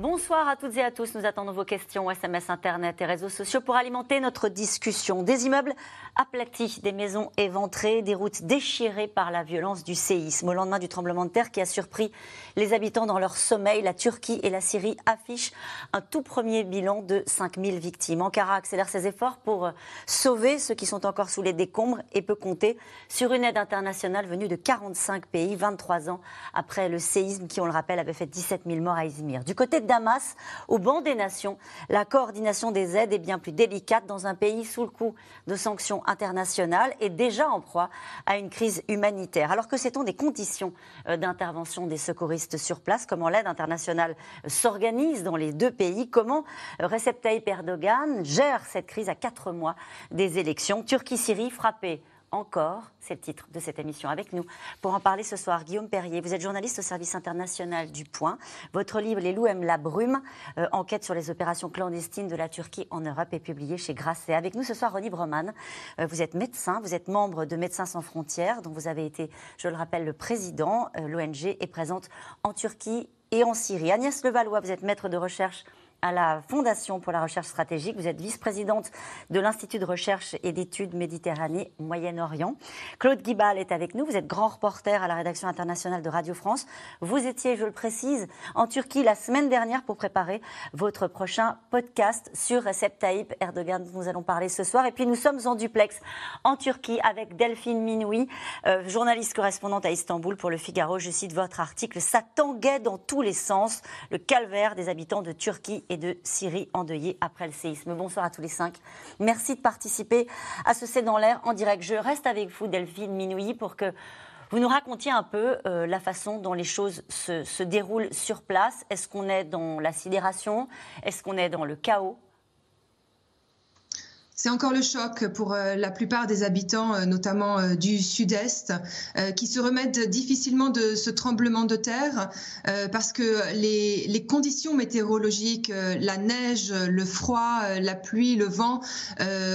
Bonsoir à toutes et à tous. Nous attendons vos questions, SMS, Internet et réseaux sociaux pour alimenter notre discussion. Des immeubles aplatis, des maisons éventrées, des routes déchirées par la violence du séisme. Au lendemain du tremblement de terre qui a surpris les habitants dans leur sommeil, la Turquie et la Syrie affichent un tout premier bilan de 5000 victimes. Ankara accélère ses efforts pour sauver ceux qui sont encore sous les décombres et peut compter sur une aide internationale venue de 45 pays, 23 ans après le séisme qui, on le rappelle, avait fait 17 000 morts à Izmir. Du côté Damas, au banc des nations, la coordination des aides est bien plus délicate dans un pays sous le coup de sanctions internationales et déjà en proie à une crise humanitaire. Alors que sait-on des conditions euh, d'intervention des secouristes sur place? Comment l'aide internationale s'organise dans les deux pays? Comment euh, Recep Tayyip Erdogan gère cette crise à quatre mois des élections? Turquie-Syrie frappée encore, c'est le titre de cette émission avec nous. Pour en parler ce soir, Guillaume Perrier, vous êtes journaliste au service international du Point. Votre livre Les loups aiment la brume, euh, enquête sur les opérations clandestines de la Turquie en Europe est publié chez Grasset. Avec nous ce soir, Ronnie Broman, euh, vous êtes médecin, vous êtes membre de Médecins sans frontières, dont vous avez été, je le rappelle, le président. Euh, L'ONG est présente en Turquie et en Syrie. Agnès Levallois, vous êtes maître de recherche à la Fondation pour la recherche stratégique. Vous êtes vice-présidente de l'Institut de recherche et d'études Méditerranée Moyen-Orient. Claude Guibal est avec nous. Vous êtes grand reporter à la rédaction internationale de Radio France. Vous étiez, je le précise, en Turquie la semaine dernière pour préparer votre prochain podcast sur Recep Tayyip Erdogan. Nous allons parler ce soir. Et puis nous sommes en duplex en Turquie avec Delphine Minoui, euh, journaliste correspondante à Istanbul pour Le Figaro. Je cite votre article. Ça tanguait dans tous les sens. Le calvaire des habitants de Turquie et de Syrie endeuillée après le séisme. Bonsoir à tous les cinq. Merci de participer à ce C'est dans l'air en direct. Je reste avec vous, Delphine Minouilly, pour que vous nous racontiez un peu euh, la façon dont les choses se, se déroulent sur place. Est-ce qu'on est dans la sidération? Est-ce qu'on est dans le chaos? C'est encore le choc pour euh, la plupart des habitants, euh, notamment euh, du sud-est, qui se remettent difficilement de ce tremblement de terre parce que les, conditions météorologiques, la neige, le froid, la pluie, le vent,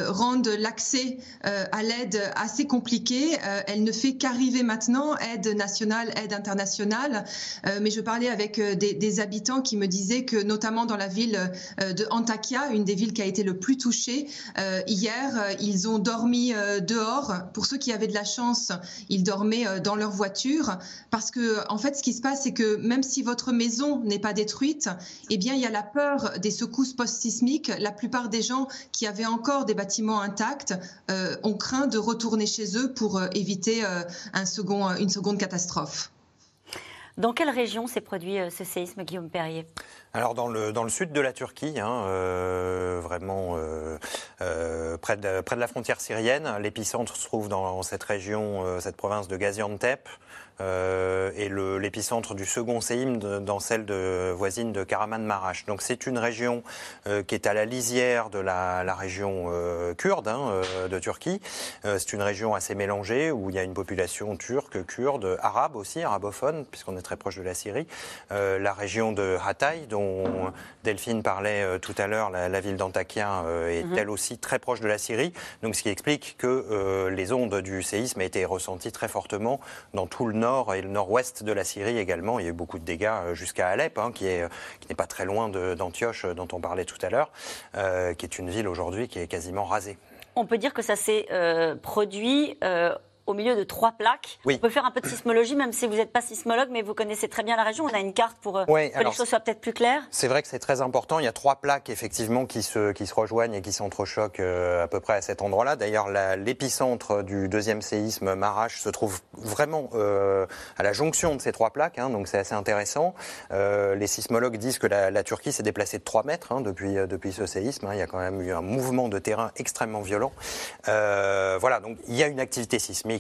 rendent l'accès à l'aide assez compliqué. Elle ne fait qu'arriver maintenant, aide nationale, aide internationale. Mais je parlais avec des, habitants qui me disaient que, notamment dans la ville de Antakya, une des villes qui a été le plus touchée, hier, euh, ils ont dormi euh, dehors. Pour ceux qui avaient de la chance, ils dormaient dans leur voiture. Parce que, en fait, ce qui se passe, c'est que même si votre maison n'est pas détruite, eh bien, il y a la peur des secousses post-sismiques. La plupart des gens qui avaient encore des bâtiments intacts ont craint de retourner chez eux pour éviter un second, une seconde catastrophe. Dans quelle région s'est produit ce séisme, Guillaume Perrier? Alors dans le, sud de la Turquie, hein, euh, vraiment euh, euh, près, de, près de la frontière syrienne, l'épicentre se trouve dans cette région, cette province de Gaziantep. Euh, et l'épicentre du second séisme dans celle de, voisine de Karaman-Maraş. Donc c'est une région euh, qui est à la lisière de la, la région euh, kurde hein, de Turquie. c'est une région assez mélangée où il y a une population turque, kurde, arabe aussi, arabophone, puisqu'on est très proche de la Syrie. la région de Hatay, dont Delphine parlait tout à l'heure, la, ville d'Antakya est mhm. elle aussi très proche de la Syrie. Donc ce qui explique que les ondes du séisme ont été ressenties très fortement dans tout le nord et le nord-ouest de la Syrie également. Il y a eu beaucoup de dégâts euh, jusqu'à Alep, hein, qui est qui n'est pas très loin d'Antioche, euh, dont on parlait tout à l'heure, euh, qui est une ville aujourd'hui qui est quasiment rasée. On peut dire que ça s'est produit au milieu de trois plaques. On peut faire un peu de sismologie, même si vous n'êtes pas sismologue, mais vous connaissez très bien la région. On a une carte pour euh, que les choses soient peut-être plus claires. C'est vrai que c'est très important. Il y a trois plaques, effectivement, qui se, qui se rejoignent et qui s'entrechoquent euh, à peu près à cet endroit-là. D'ailleurs, l'épicentre du deuxième séisme, Marash, se trouve vraiment euh, à la jonction de ces trois plaques, hein, donc c'est assez intéressant. les sismologues disent que la, Turquie s'est déplacée de 3 mètres hein, depuis, depuis ce séisme. Hein. Il y a quand même eu un mouvement de terrain extrêmement violent. voilà, donc il y a une activité sismique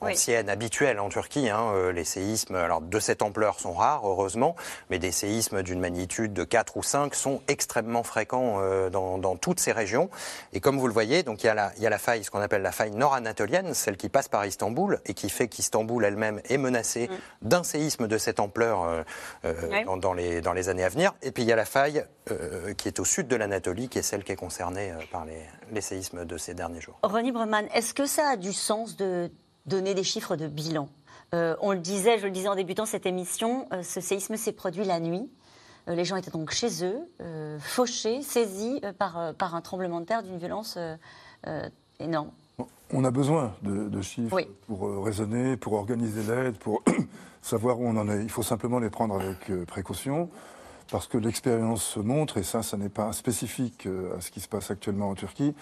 ancienne, habituelle en Turquie. Hein, les séismes, alors de cette ampleur sont rares, heureusement, mais des séismes d'une magnitude de 4 ou 5 sont extrêmement fréquents dans, toutes ces régions. Et comme vous le voyez, donc il y a la, il y a la faille, ce qu'on appelle la faille nord-anatolienne, celle qui passe par Istanbul et qui fait qu'Istanbul elle-même est menacée mm. d'un séisme de cette ampleur dans, les, dans les années à venir. Et puis il y a la faille qui est au sud de l'Anatolie, qui est celle qui est concernée par les, les séismes de ces derniers jours. René Breman, est-ce que ça a du sens de donner des chiffres de bilan euh, On le disait, je le disais en débutant cette émission, euh, ce séisme s'est produit la nuit. Euh, les gens étaient donc chez eux, fauchés, saisis par, par un tremblement de terre d'une violence énorme. On a besoin de, chiffres pour raisonner, pour organiser l'aide, pour savoir où on en est. Il faut simplement les prendre avec précaution parce que l'expérience montre, et ça, ça n'est pas spécifique à ce qui se passe actuellement en Turquie,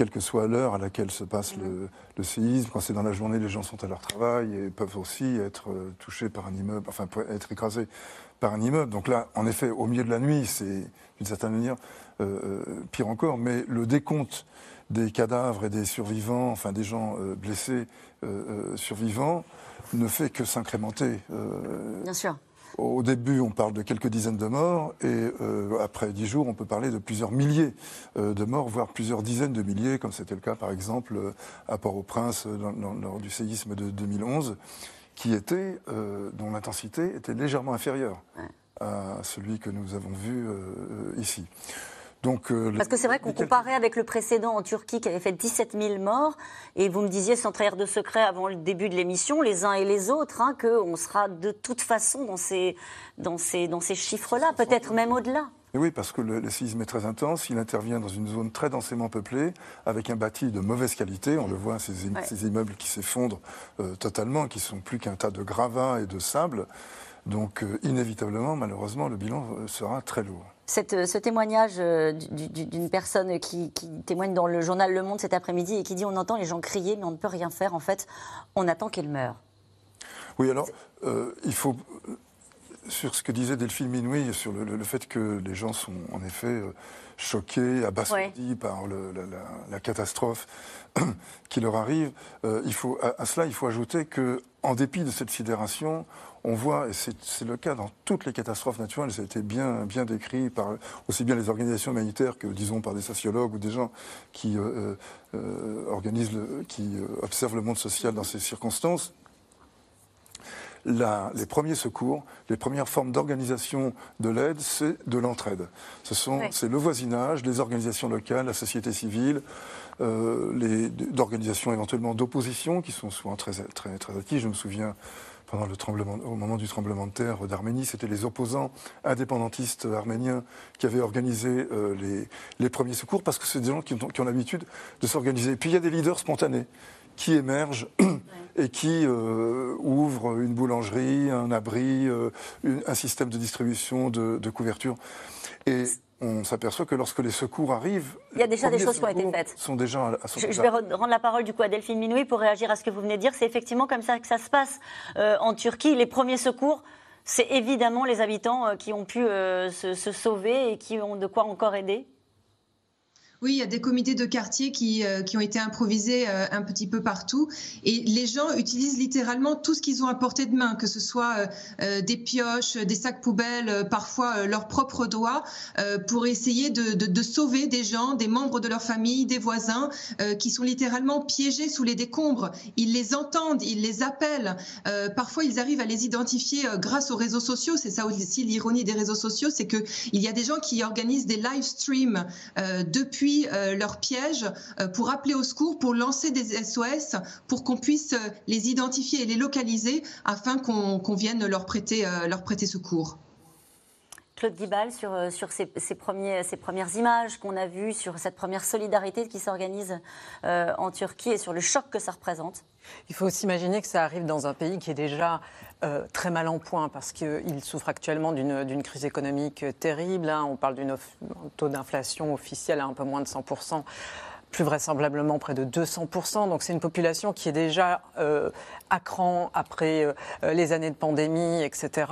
quelle que soit l'heure à laquelle se passe le, séisme. Quand c'est dans la journée, les gens sont à leur travail et peuvent aussi être euh, touchés par un immeuble, enfin être écrasés par un immeuble. Donc là, en effet, au milieu de la nuit, c'est d'une certaine manière euh, euh, pire encore. Mais le décompte des cadavres et des survivants, enfin des gens blessés survivants, ne fait que s'incrémenter. Bien sûr. Au début, on parle de quelques dizaines de morts, et euh, après dix jours, on peut parler de plusieurs milliers euh, de morts, voire plusieurs dizaines de milliers, comme c'était le cas, par exemple, euh, à Port-au-Prince lors du séisme de 2011, qui était, dont l'intensité était légèrement inférieure à celui que nous avons vu ici. Euh, Parce que c'est vrai qu'on comparait avec le précédent en Turquie qui avait fait 17 000 morts, et vous me disiez sans trahir de secret avant le début de l'émission, les uns et les autres, hein, qu'on sera de toute façon dans ces, dans ces, dans ces chiffres-là, peut-être même au-delà. oui, parce que le, séisme est très intense, il intervient dans une zone très densément peuplée, avec un bâti de mauvaise qualité. On le voit, ces, ces immeubles qui s'effondrent euh, totalement, qui sont plus qu'un tas de gravats et de sable. Donc, euh, inévitablement, malheureusement, le bilan sera très lourd. Euh, ce témoignage euh, d'une personne qui, témoigne dans le journal Le Monde cet après-midi et qui dit on entend les gens crier mais on ne peut rien faire. En fait, on attend qu'elle meure. Oui, alors euh, il faut sur ce que disait Delphine Minoui sur le, fait que les gens sont en effet choqués, abasourdis par la, catastrophe qui leur arrive. il faut, à, cela, il faut ajouter que, en dépit de cette sidération, on voit, et c'est le cas dans toutes les catastrophes naturelles, ça a été bien, bien décrit par aussi bien les organisations humanitaires que, disons, par des sociologues ou des gens qui euh, euh, organisent, qui euh, observent le monde social dans ces circonstances. les premiers secours, les premières formes d'organisation de l'aide, c'est de l'entraide. Ce sont, c'est le voisinage, les organisations locales, la société civile, euh, d'organisations éventuellement d'opposition qui sont souvent très, très, très actives. Je me souviens pendant le tremblement, au moment du tremblement de terre d'Arménie, c'était les opposants indépendantistes arméniens qui avaient organisé euh, les, premiers secours, parce que c'est des gens qui ont, l'habitude de s'organiser. Puis il y a des leaders spontanés qui émergent et qui euh, ouvrent une boulangerie, un abri, euh, un système de distribution de, couverture. On s'aperçoit que lorsque les secours arrivent, il y a déjà des choses qui ont été faites. Sont déjà à, je, vais rendre la parole du coup à Delphine Minoui pour réagir à ce que vous venez de dire. C'est effectivement comme ça que ça se passe euh, en Turquie. Les premiers secours, c'est évidemment les habitants euh, qui ont pu euh, se, sauver et qui ont de quoi encore aider. Oui, il y a des comités de quartier qui, euh, qui ont été improvisés euh, un petit peu partout. Et les gens utilisent littéralement tout ce qu'ils ont à portée de main, que ce soit euh, des pioches, des sacs poubelles, parfois leurs propres doigts, pour essayer de, de, de, sauver des gens, des membres de leur famille, des voisins, qui sont littéralement piégés sous les décombres. Ils les entendent, ils les appellent. parfois, ils arrivent à les identifier grâce aux réseaux sociaux. C'est ça aussi l'ironie des réseaux sociaux, c'est qu'il y a des gens qui organisent des live streams depuis euh, leur piège euh, pour appeler au secours, pour lancer des SOS, pour qu'on puisse euh, les identifier et les localiser afin qu'on vienne leur prêter, leur prêter secours. Claude Guibal, sur, sur ces, premiers, ces premières images qu'on a vues, sur cette première solidarité qui s'organise en Turquie et sur le choc que ça représente Il faut s'imaginer que ça arrive dans un pays qui est déjà euh, très mal en point parce qu'il souffre actuellement d'une crise économique terrible. Hein. On parle d'un taux d'inflation officiel à un peu moins de 100%. plus vraisemblablement près de 200%. Donc c'est une population qui est déjà à cran après les années de pandémie, etc.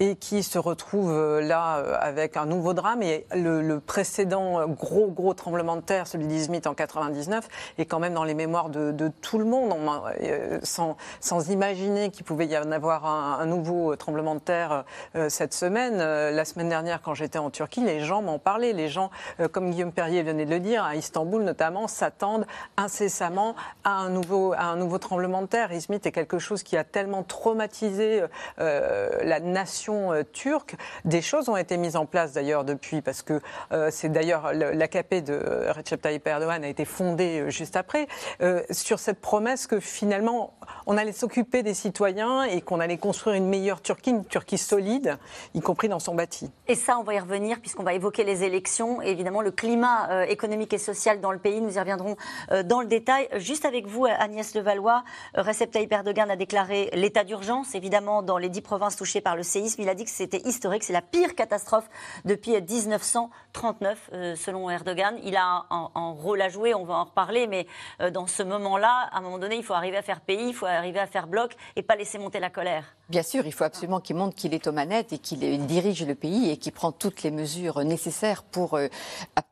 Et qui se retrouve là avec un nouveau drame. Et le, précédent gros, gros tremblement de terre, celui d'Izmit en 99, est quand même dans les mémoires de, tout le monde, sans, sans imaginer qu'il pouvait y en avoir un, nouveau tremblement de terre cette semaine. La semaine dernière, quand j'étais en Turquie, les gens m'en parlaient. Les gens, euh, comme Guillaume Perrier venait de le dire, à Istanbul notamment, s'attendent incessamment à un, nouveau, un nouveau tremblement de terre. Izmit est quelque chose qui a tellement traumatisé euh, la nation euh, turque. Des choses ont été mises en place d'ailleurs depuis, parce que c'est d'ailleurs l'AKP de Recep Tayyip Erdogan a été fondée juste après, sur cette promesse que finalement on allait s'occuper des citoyens et qu'on allait construire une meilleure Turquie, une Turquie solide, y compris dans son bâti. Et ça, on va y revenir puisqu'on va évoquer les élections et évidemment le climat euh, économique et social dans le pays. Nous y reviendrons euh, dans le détail. Juste avec vous, Agnès Levallois, euh, Recep Tayyip Erdogan a déclaré l'état d'urgence, évidemment, dans les dix provinces touchées par le séisme. Il a dit que c'était historique, c'est la pire catastrophe depuis 1939, selon Erdogan. Il a un, un, rôle à jouer, on va en reparler, mais dans ce moment-là, à un moment donné, il faut arriver à faire pays, il faut arriver à faire bloc et pas laisser monter la colère. Bien sûr, il faut absolument qu'il montre qu'il est aux manettes et qu'il dirige le pays et qu'il prend toutes les mesures nécessaires pour euh,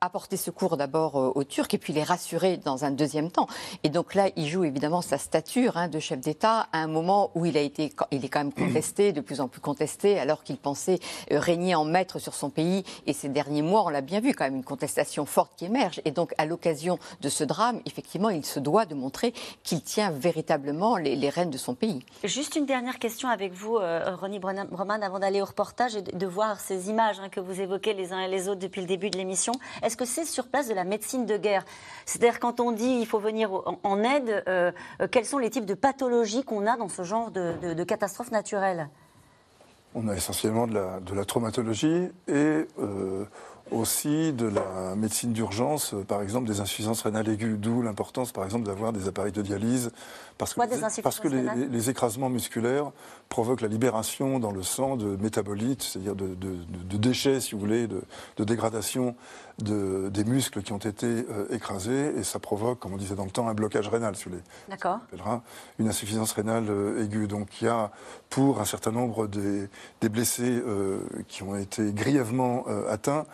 apporter secours d'abord euh, aux Turcs et puis les rassurer dans un deuxième temps. Et donc là, il joue évidemment sa stature hein, de chef d'État à un moment où il a été, il est quand même contesté, de plus en plus contesté, alors qu'il pensait euh, régner en maître sur son pays. Et ces derniers mois, on l'a bien vu, quand même une contestation forte qui émerge. Et donc, à l'occasion de ce drame, effectivement, il se doit de montrer qu'il tient véritablement les, les rênes de son pays. Juste une dernière question avec avec vous, euh, Ronnie Broman, avant d'aller au reportage et de, voir ces images hein, que vous évoquez les uns et les autres depuis le début de l'émission. Est-ce que c'est sur place de la médecine de guerre? C'est-à-dire quand on dit il faut venir en, aide, euh, euh, quels sont les types de pathologies qu'on a dans ce genre de, de, catastrophes naturelles? On a essentiellement de la, de traumatologie et aussi de la médecine d'urgence, par exemple des insuffisances rénales aiguës, d'où l'importance par exemple d'avoir des appareils de dialyse, parce que, parce que les, écrasements musculaires provoquent la libération dans le sang de métabolites, c'est-à-dire de, déchets, si vous voulez, de, dégradation des muscles qui ont été euh, écrasés, et ça provoque, comme on disait dans le temps, un blocage rénal, si vous voulez. D'accord. Une insuffisance rénale euh, aiguë. Donc il y a, pour un certain nombre des, blessés qui ont été grièvement atteints, euh,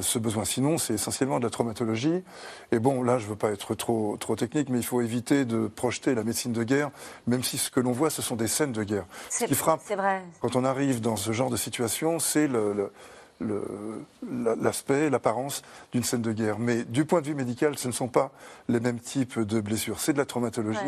ce besoin. Sinon, c'est essentiellement de la traumatologie. Et bon, là, je ne veux pas être trop, trop technique, mais il faut éviter de projeter la médecine de guerre, même si ce que l'on voit, ce sont des scènes de guerre. Ce qui frappe vrai. quand on arrive dans ce genre de situation, c'est l'aspect, l'apparence d'une scène de guerre. Mais du point de vue médical, ce ne sont pas les mêmes types de blessures. C'est de la traumatologie,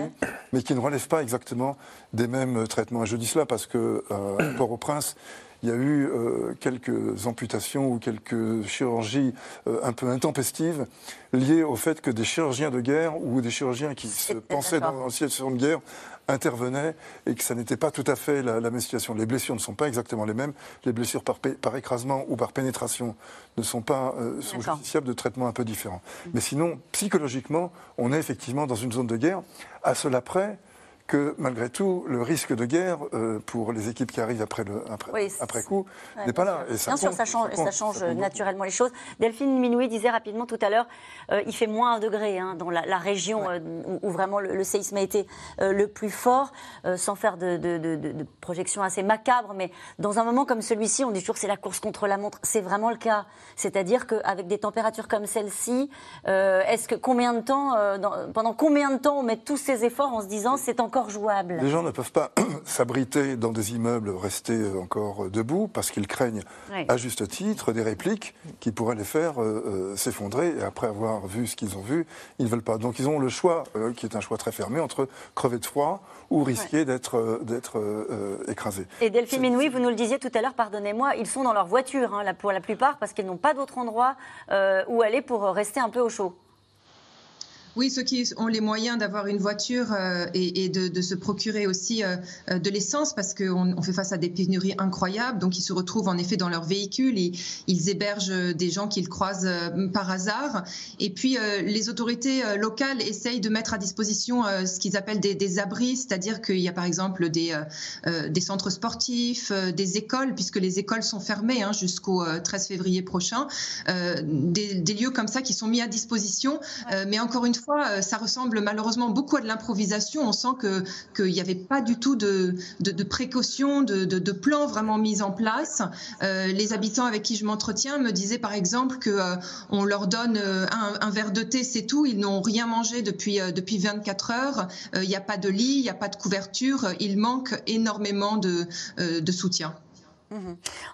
mais qui ne relève pas exactement des mêmes traitements. Et je dis cela parce que euh, Port-au-Prince, il y a eu euh, quelques amputations ou quelques chirurgies euh, un peu intempestives liées au fait que des chirurgiens de guerre ou des chirurgiens qui se pensaient dans une situation de guerre intervenaient et que ça n'était pas tout à fait la, même situation. Les blessures ne sont pas exactement les mêmes. Les blessures par, par écrasement ou par pénétration ne sont pas euh, sont justiciables de traitements un peu différents. Mm. Mais sinon, psychologiquement, on est effectivement dans une zone de guerre. À cela près que malgré tout, le risque de guerre euh, pour les équipes qui arrivent après, le, après, coup n'est pas là. Et ça bien sûr, ça change, ça, change naturellement les choses. Delphine Minoui disait rapidement tout à l'heure, euh, il fait moins un degré hein, dans la, région euh, où, vraiment le, séisme a été le plus fort, sans faire de, de, de, projections assez macabres, mais dans un moment comme celui-ci, on dit toujours c'est la course contre la montre. C'est vraiment le cas. C'est-à-dire qu'avec des températures comme celle-ci, est-ce que combien de temps, pendant combien de temps on met tous ces efforts en se disant c'est encore jouable. Les gens ne peuvent pas s'abriter dans des immeubles, rester encore debout, parce qu'ils craignent, à juste titre, des répliques qui pourraient les faire euh, euh, s'effondrer. Et après avoir vu ce qu'ils ont vu, ils ne veulent pas. Donc ils ont le choix, euh, qui est un choix très fermé, entre crever de froid ou risquer d'être d'être écrasés. Et Delphine Minoui, vous nous le disiez tout à l'heure, pardonnez-moi, ils sont dans leur voiture, hein, pour la plupart, parce qu'ils n'ont pas d'autre endroit où aller pour rester un peu au chaud. Oui, ceux qui ont les moyens d'avoir une voiture euh, et, de, se procurer aussi euh, euh, de l'essence, parce qu'on on fait face à des pénuries incroyables, donc ils se retrouvent en effet dans leur véhicule, et, ils hébergent des gens qu'ils croisent par hasard. Et puis les autorités locales essayent de mettre à disposition ce qu'ils appellent des, abris, c'est-à-dire qu'il y a par exemple des, des centres sportifs, des écoles, puisque les écoles sont fermées hein, jusqu'au 13 février prochain, des, des, lieux comme ça qui sont mis à disposition. mais encore une fois, euh, ça ressemble malheureusement beaucoup à de l'improvisation. On sent qu'il n'y avait pas du tout de, de, précautions, de, de, plans vraiment mis en place. Euh, les habitants avec qui je m'entretiens me disaient par exemple qu'on euh, leur donne un, verre de thé, c'est tout. Ils n'ont rien mangé depuis, depuis 24 heures. Il n'y a pas de lit, il n'y a pas de couverture. Il manque énormément de, de soutien.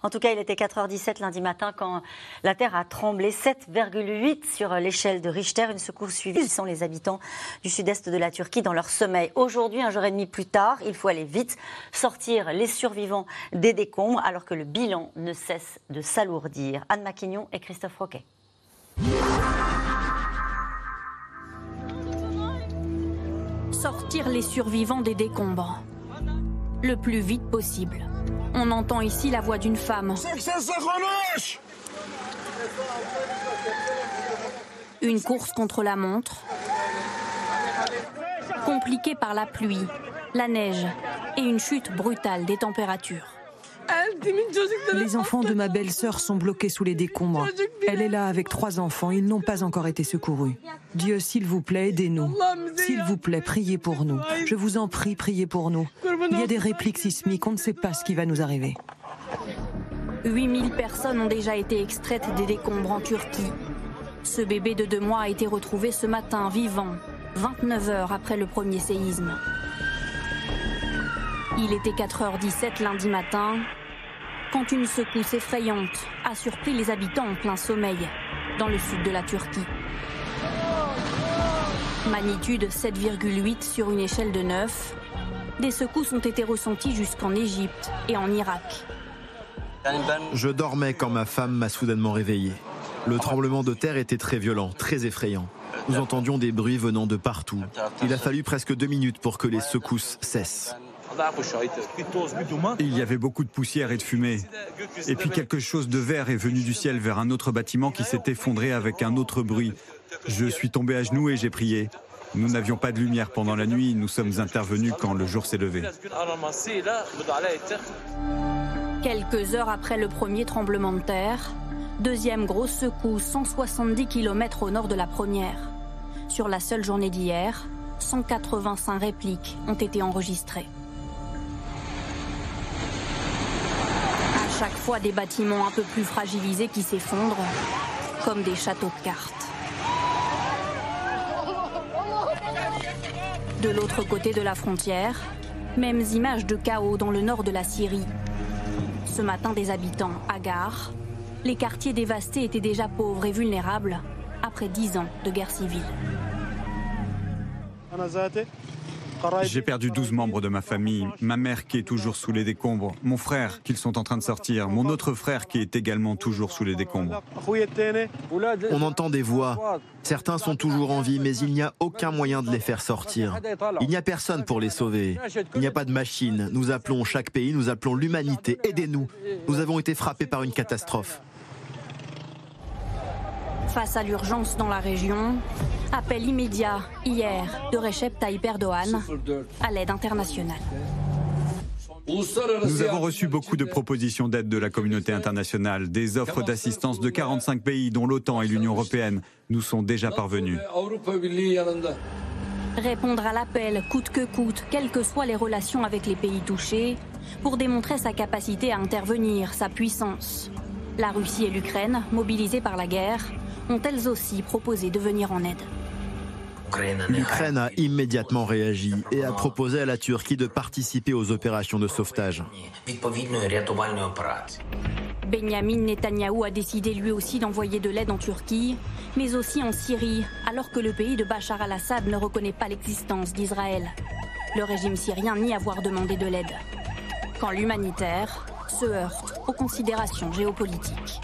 En tout cas, il était 4h17 lundi matin quand la Terre a tremblé 7,8 sur l'échelle de Richter, une secousse suivie. Sont les habitants du sud-est de la Turquie dans leur sommeil. Aujourd'hui, un jour et demi plus tard, il faut aller vite, sortir les survivants des décombres alors que le bilan ne cesse de s'alourdir. Anne Maquignon et Christophe Roquet. Sortir les survivants des décombres le plus vite possible. On entend ici la voix d'une femme. Une course contre la montre, compliquée par la pluie, la neige et une chute brutale des températures. Les enfants de ma belle-sœur sont bloqués sous les décombres. Elle est là avec trois enfants. Ils n'ont pas encore été secourus. Dieu, s'il vous plaît, aidez-nous. S'il vous plaît, priez pour nous. Je vous en prie, priez pour nous. Il y a des répliques sismiques. On ne sait pas ce qui va nous arriver. 8000 personnes ont déjà été extraites des décombres en Turquie. Ce bébé de deux mois a été retrouvé ce matin vivant, 29 heures après le premier séisme. Il était 4h17 lundi matin quand une secousse effrayante a surpris les habitants en plein sommeil dans le sud de la Turquie. Magnitude 7,8 sur une échelle de 9. Des secousses ont été ressenties jusqu'en Égypte et en Irak. Je dormais quand ma femme m'a soudainement réveillé. Le tremblement de terre était très violent, très effrayant. Nous entendions des bruits venant de partout. Il a fallu presque deux minutes pour que les secousses cessent. Il y avait beaucoup de poussière et de fumée. Et puis quelque chose de vert est venu du ciel vers un autre bâtiment qui s'est effondré avec un autre bruit. Je suis tombé à genoux et j'ai prié. Nous n'avions pas de lumière pendant la nuit, nous sommes intervenus quand le jour s'est levé. Quelques heures après le premier tremblement de terre, deuxième grosse secousse 170 km au nord de la première. Sur la seule journée d'hier, 185 répliques ont été enregistrées. Chaque fois des bâtiments un peu plus fragilisés qui s'effondrent, comme des châteaux de cartes. De l'autre côté de la frontière, mêmes images de chaos dans le nord de la Syrie. Ce matin, des habitants hagards. Les quartiers dévastés étaient déjà pauvres et vulnérables après dix ans de guerre civile. J'ai perdu 12 membres de ma famille, ma mère qui est toujours sous les décombres, mon frère qu'ils sont en train de sortir, mon autre frère qui est également toujours sous les décombres. On entend des voix. Certains sont toujours en vie, mais il n'y a aucun moyen de les faire sortir. Il n'y a personne pour les sauver. Il n'y a pas de machine. Nous appelons chaque pays, nous appelons l'humanité. Aidez-nous. Nous avons été frappés par une catastrophe. Face à l'urgence dans la région, appel immédiat hier de Recep Tayyip Erdogan à l'aide internationale. Nous avons reçu beaucoup de propositions d'aide de la communauté internationale. Des offres d'assistance de 45 pays, dont l'OTAN et l'Union européenne, nous sont déjà parvenues. Répondre à l'appel coûte que coûte, quelles que soient les relations avec les pays touchés, pour démontrer sa capacité à intervenir, sa puissance. La Russie et l'Ukraine, mobilisées par la guerre, ont elles aussi proposé de venir en aide. L'Ukraine a immédiatement réagi et a proposé à la Turquie de participer aux opérations de sauvetage. Benjamin Netanyahou a décidé lui aussi d'envoyer de l'aide en Turquie, mais aussi en Syrie, alors que le pays de Bachar al-Assad ne reconnaît pas l'existence d'Israël. Le régime syrien nie avoir demandé de l'aide. Quand l'humanitaire se heurte aux considérations géopolitiques.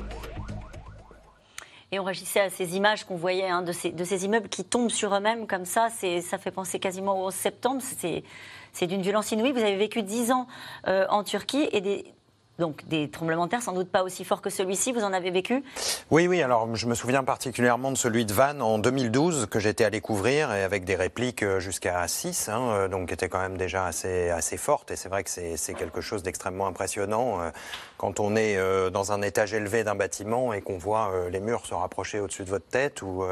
Et on réagissait à ces images qu'on voyait hein, de, ces, immeubles qui tombent sur eux-mêmes comme ça. Ça fait penser quasiment au 11 septembre. C'est d'une violence inouïe. Vous avez vécu 10 ans euh, en Turquie et des, donc des tremblements de terre, sans doute pas aussi forts que celui-ci, vous en avez vécu? Oui, oui, alors je me souviens particulièrement de celui de Vannes en 2012 que j'étais allé couvrir et avec des répliques euh, jusqu'à 6, hein, euh, donc qui étaient quand même déjà assez, assez fortes et c'est vrai que c'est quelque chose d'extrêmement impressionnant quand on est dans un étage élevé d'un bâtiment et qu'on voit les murs se rapprocher au-dessus de votre tête. Ou,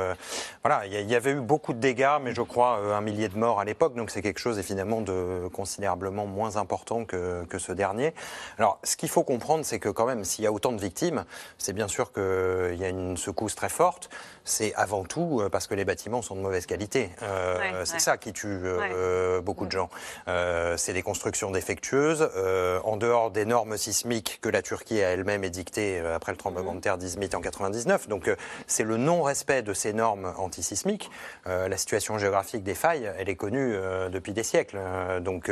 voilà, il y, avait eu beaucoup de dégâts, mais je crois un millier de morts à l'époque, donc c'est quelque chose évidemment de considérablement moins important que, que ce dernier. Alors, ce qu'il faut comprendre, c'est que quand même, s'il y a autant de victimes, c'est bien sûr qu'il y a une secousse très forte. C'est avant tout euh, parce que les bâtiments sont de mauvaise qualité. Euh, c'est ça qui tue euh, beaucoup de gens. c'est des constructions défectueuses. en dehors des normes sismiques que la Turquie a elle-même édictées après le tremblement de terre d'Izmit en 99. Donc c'est le non-respect de ces normes antisismiques. la situation géographique des failles, elle est connue depuis des siècles. donc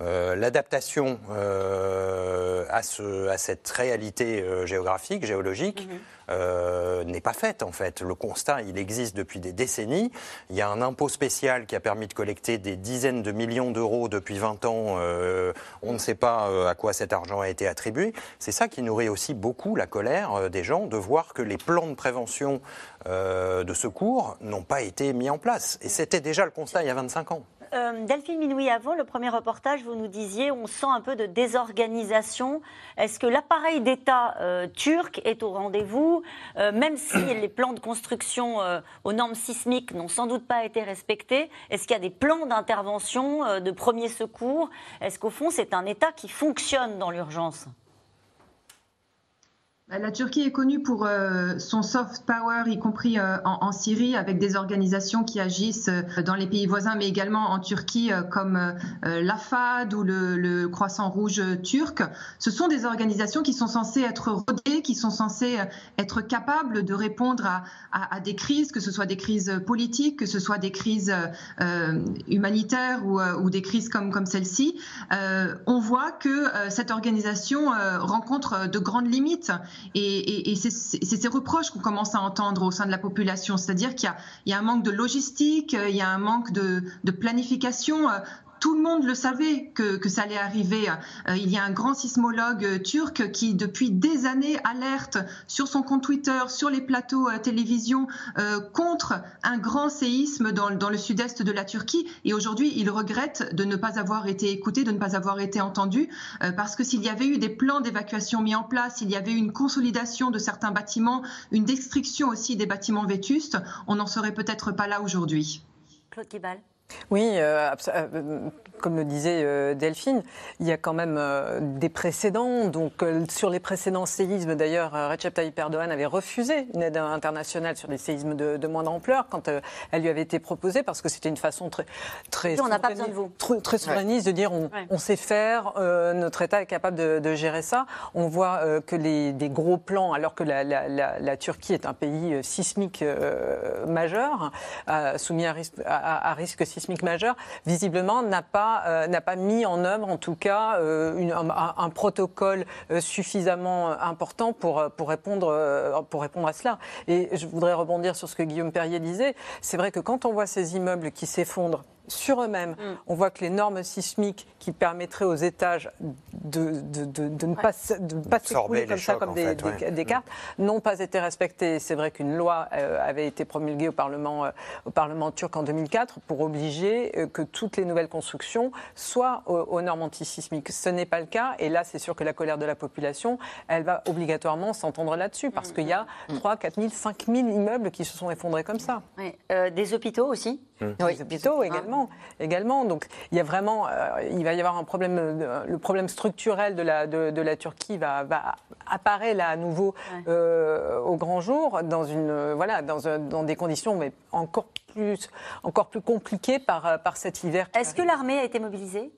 l'adaptation à ce à cette réalité euh, géographique, géologique. Mhm. Euh, n'est pas faite en fait. Le constat, il existe depuis des décennies. Il y a un impôt spécial qui a permis de collecter des dizaines de millions d'euros depuis 20 ans. Euh, on ne sait pas à quoi cet argent a été attribué. C'est ça qui nourrit aussi beaucoup la colère des gens de voir que les plans de prévention de secours n'ont pas été mis en place. Et c'était déjà le constat il y a 25 ans. Euh, Delphine Minoui, avant le premier reportage, vous nous disiez on sent un peu de désorganisation. Est-ce que l'appareil d'État euh, turc est au rendez-vous? Euh, Même si les plans de construction aux normes sismiques n'ont sans doute pas été respectés, est-ce qu'il y a des plans d'intervention, de premier secours? Est-ce qu'au fond, c'est un État qui fonctionne dans l'urgence? La Turquie est connue pour euh, son soft power, y compris euh, en, Syrie, avec des organisations qui agissent euh, dans les pays voisins, mais également en Turquie, comme l'AFAD ou le, Croissant Rouge turc. Ce sont des organisations qui sont censées être rodées, qui sont censées être capables de répondre à, des crises, que ce soit des crises politiques, que ce soit des crises humanitaires ou, des crises comme celle-ci. on voit que cette organisation rencontre de grandes limites. Et, c'est ces reproches qu'on commence à entendre au sein de la population, c'est-à-dire qu'il y, a un manque de logistique, il y a un manque de, de planification tout le monde le savait que, ça allait arriver. Euh, il y a un grand sismologue euh, turc qui, depuis des années, alerte sur son compte Twitter, sur les plateaux euh, télévision, contre un grand séisme dans, le sud-est de la Turquie. Et aujourd'hui, il regrette de ne pas avoir été écouté, de ne pas avoir été entendu, parce que s'il y avait eu des plans d'évacuation mis en place, s'il y avait eu une consolidation de certains bâtiments, une destruction aussi des bâtiments vétustes, on n'en serait peut-être pas là aujourd'hui. Claude Kibal. Oui, euh, euh, comme le disait euh, Delphine, il y a quand même des précédents. Donc, sur les précédents séismes, d'ailleurs, Recep Tayyip Erdogan avait refusé une aide internationale sur des séismes de, de moindre ampleur quand elle lui avait été proposée, parce que c'était une façon très, très, on pas besoin de vous. très, souverainiste de dire on, sait faire, notre État est capable de, gérer ça. On voit que les, des gros plans, alors que la, la, Turquie est un pays sismique majeur, soumis à risque, à, à risque sismique majeur, visiblement n'a pas, euh, n'a pas mis en œuvre, en tout cas, euh, un, protocole euh, suffisamment important pour, répondre, pour répondre à cela. Et je voudrais rebondir sur ce que Guillaume Perrier disait. C'est vrai que quand on voit ces immeubles qui s'effondrent, sur eux-mêmes. Mm. On voit que les normes sismiques qui permettraient aux étages de, de, ne pas, de pas s'écrouler comme ça, comme des, des, cartes, n'ont pas été respectées. C'est vrai qu'une loi euh, avait été promulguée au Parlement, euh, au Parlement turc en 2004 pour obliger euh, que toutes les nouvelles constructions soient aux, normes antisismiques. Ce n'est pas le cas, et là, c'est sûr que la colère de la population, elle va obligatoirement s'entendre là-dessus, parce mm. qu'il y a 3, 4 000, 5 000 immeubles qui se sont effondrés comme ça. des hôpitaux aussi oui, Des hôpitaux également, également. Donc il y a vraiment, euh, il va y avoir un problème, euh, le problème structurel de la, de, la Turquie va, va, apparaître là à nouveau euh, au grand jour dans une, voilà, dans, dans, des conditions mais encore plus, encore plus compliquées par, par cet hiver. Est-ce que l'armée a été mobilisée?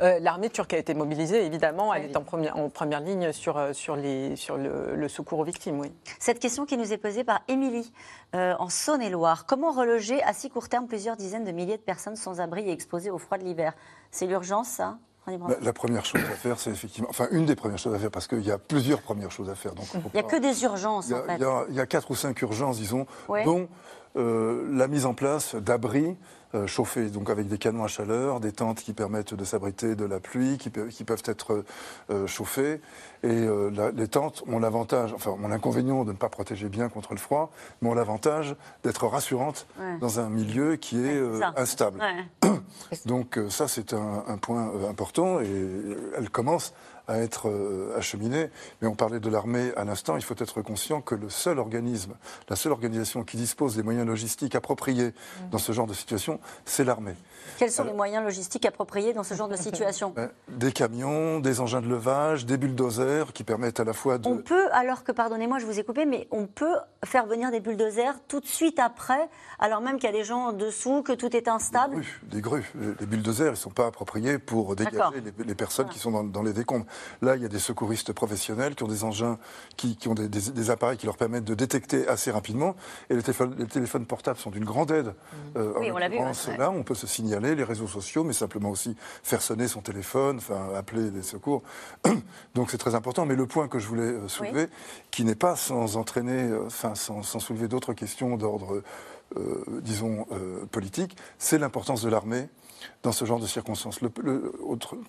Euh, l'armée turque a été mobilisée, évidemment. Elle est en première, en première ligne sur, euh, sur, les, sur le, secours aux victimes, oui. Cette question qui nous est posée par Émilie, euh, en Saône-et-Loire. Comment reloger à si court terme plusieurs dizaines de milliers de personnes sans abri et exposées au froid de l'hiver? C'est l'urgence, ça la, première chose à faire, c'est effectivement, enfin une des premières choses à faire, parce qu'il y a plusieurs premières choses à faire. Donc il n'y a que des urgences. Il en fait. il y a quatre ou cinq urgences, disons, dont euh, la mise en place d'abris euh, chauffés, donc avec des canons à chaleur, des tentes qui permettent de s'abriter de la pluie, qui, peuvent être euh, chauffées. Et les tentes ont l'avantage, enfin, ont l'inconvénient de ne pas protéger bien contre le froid, mais ont l'avantage d'être rassurantes dans un milieu qui est instable. Donc ça, c'est un, un, point important et elle commence à être euh, acheminé. Mais on parlait de l'armée à l'instant. Il faut être conscient que le seul organisme, la seule organisation qui dispose des moyens logistiques appropriés mmh. dans ce genre de situation, c'est l'armée. Quels sont les moyens logistiques appropriés dans ce genre de situation? Ben, Des camions, des engins de levage, des bulldozers qui permettent à la fois de... On peut, alors que, pardonnez-moi, je vous ai coupé, mais on peut faire venir des bulldozers tout de suite après, alors même qu'il y a des gens dessous, que tout est instable? Des grues. Des grues. Les bulldozers, ils ne sont pas appropriés pour dégager les, personnes qui sont dans, les décombres. Là, il y a des secouristes professionnels qui ont des engins, qui, ont des, appareils qui leur permettent de détecter assez rapidement. Et les téléphones, portables sont d'une grande aide. Mmh. Euh, oui, on l'a vu. Là, on peut se signaler les réseaux sociaux, mais simplement aussi faire sonner son téléphone, enfin appeler les secours. Donc c'est très important. Mais le point que je voulais euh, soulever, qui n'est pas sans entraîner, euh, enfin sans, soulever d'autres questions d'ordre, euh, disons, politique, c'est l'importance de l'armée dans ce genre de circonstances.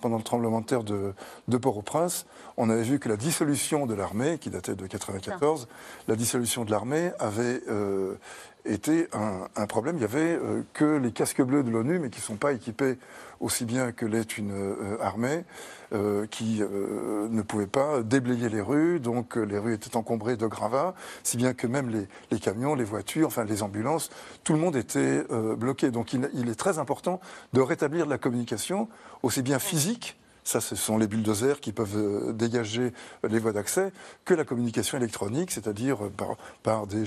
pendant le tremblement de terre de, Port-au-Prince, on avait vu que la dissolution de l'armée, qui datait de 1994, la dissolution de l'armée avait était un, problème. Il n'y avait euh, que les casques bleus de l'ONU, mais qui ne sont pas équipés aussi bien que l'est une euh, armée, euh, qui ne pouvait pas déblayer les rues. Donc les rues étaient encombrées de gravats, si bien que même les, camions, les voitures, enfin les ambulances, tout le monde était bloqué. Donc il, il, est très important de rétablir la communication, aussi bien physique ça ce sont les bulldozers qui peuvent euh, dégager les voies d'accès, que la communication électronique, c'est-à-dire euh, par, des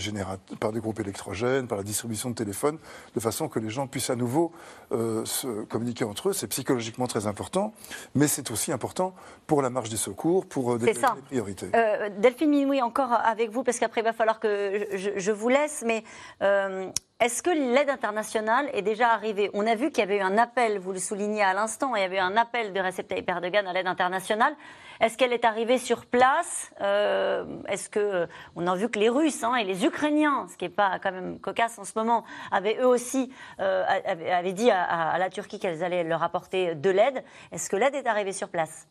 par des groupes électrogènes, par la distribution de téléphones, de façon que les gens puissent à nouveau euh, se communiquer entre eux. C'est psychologiquement très important, mais c'est aussi important pour la marche des secours, pour des priorités. Delphine Minoui, encore avec vous, parce qu'après il va falloir que je, vous laisse, mais est-ce que l'aide internationale est déjà arrivée? On a vu qu'il y avait eu un appel, vous le soulignez à l'instant, il y avait eu un appel de Recep Tayyip Erdogan à l'aide internationale. Est-ce qu'elle est arrivée sur place? Euh, Est-ce que on a vu que les Russes hein, et les Ukrainiens, ce qui n'est pas quand même cocasse en ce moment, avaient eux aussi euh, avaient dit à, à la Turquie qu'elles allaient leur apporter de l'aide. Est-ce que l'aide est arrivée sur place?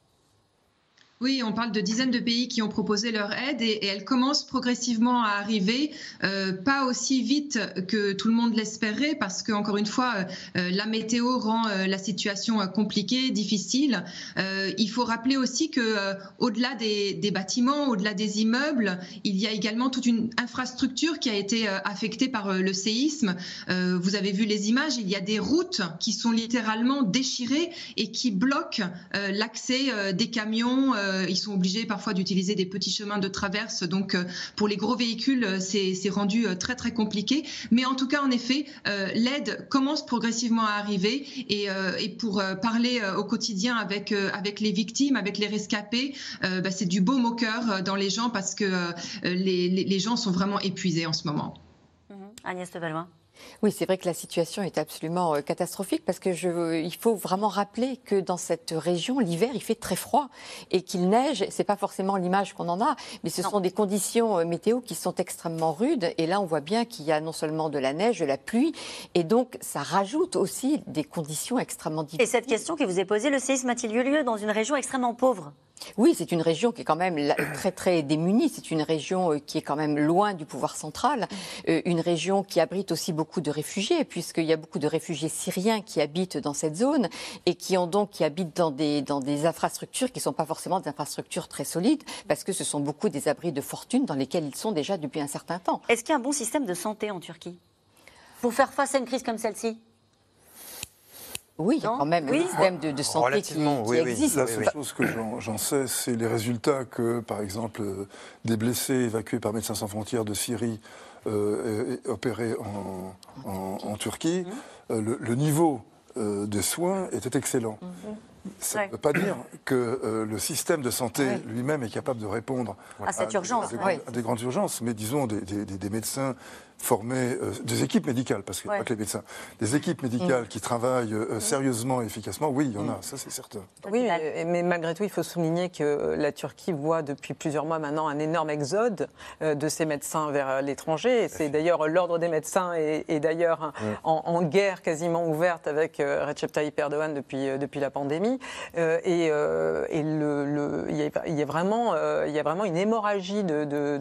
Oui, on parle de dizaines de pays qui ont proposé leur aide et, elle commence progressivement à arriver, euh, pas aussi vite que tout le monde l'espérait parce que encore une fois, euh, la météo rend euh, la situation compliquée, difficile. il faut rappeler aussi que au-delà des, bâtiments, au-delà des immeubles, il y a également toute une infrastructure qui a été affectée par le séisme. vous avez vu les images, il y a des routes qui sont littéralement déchirées et qui bloquent l'accès des camions euh, ils sont obligés parfois d'utiliser des petits chemins de traverse. Donc, euh, pour les gros véhicules, euh, c'est rendu très, très compliqué. Mais en tout cas, en effet, l'aide commence progressivement à arriver. Et, pour parler au quotidien avec, avec les victimes, avec les rescapés, bah, c'est du beau au cœur dans les gens parce que les, gens sont vraiment épuisés en ce moment. Agnès Levallois. Oui, c'est vrai que la situation est absolument euh, catastrophique parce que je, il faut vraiment rappeler que dans cette région, l'hiver, il fait très froid et qu'il neige. C'est pas forcément l'image qu'on en a, mais ce sont des conditions euh, météo qui sont extrêmement rudes. Et là, on voit bien qu'il y a non seulement de la neige, de la pluie, et donc ça rajoute aussi des conditions extrêmement difficiles. Et cette question qui vous est posée, le séisme a-t-il eu lieu dans une région extrêmement pauvre? Oui, c'est une région qui est quand même très très démunie. C'est une région euh, qui est quand même loin du pouvoir central. Euh, une région qui abrite aussi beaucoup de réfugiés, puisqu'il y a beaucoup de réfugiés syriens qui habitent dans cette zone et qui ont donc qui habitent dans des dans des infrastructures qui ne sont pas forcément des infrastructures très solides, parce que ce sont beaucoup des abris de fortune dans lesquels ils sont déjà depuis un certain temps. Est-ce qu'il y a un bon système de santé en Turquie pour faire face à une crise comme celle-ci? Oui, il y a quand même un système de, santé qui, existe. La seule chose que j'en sais, c'est les résultats que, par exemple, des blessés évacués par Médecins sans frontières de Syrie euh, opérés en, Turquie, mhm. euh, le, niveau euh, de soins était excellent. Mhm. Ça ne veut pas dire que le système de santé lui-même est capable de répondre à, cette urgence, à des, grandes urgences, mais disons des, des médecins former euh, des équipes médicales, parce que pas que les médecins, des équipes médicales mm. qui travaillent euh, mm. sérieusement et efficacement, oui, il y en a, mm. ça c'est certain. Oui, mais malgré tout, il faut souligner que la Turquie voit depuis plusieurs mois maintenant un énorme exode euh, de ses médecins vers l'étranger. C'est d'ailleurs l'ordre des médecins est, d'ailleurs en, guerre quasiment ouverte avec Recep Tayyip Erdogan depuis, depuis la pandémie. et, et le, il, y a, vraiment, il y a vraiment une hémorragie de, de,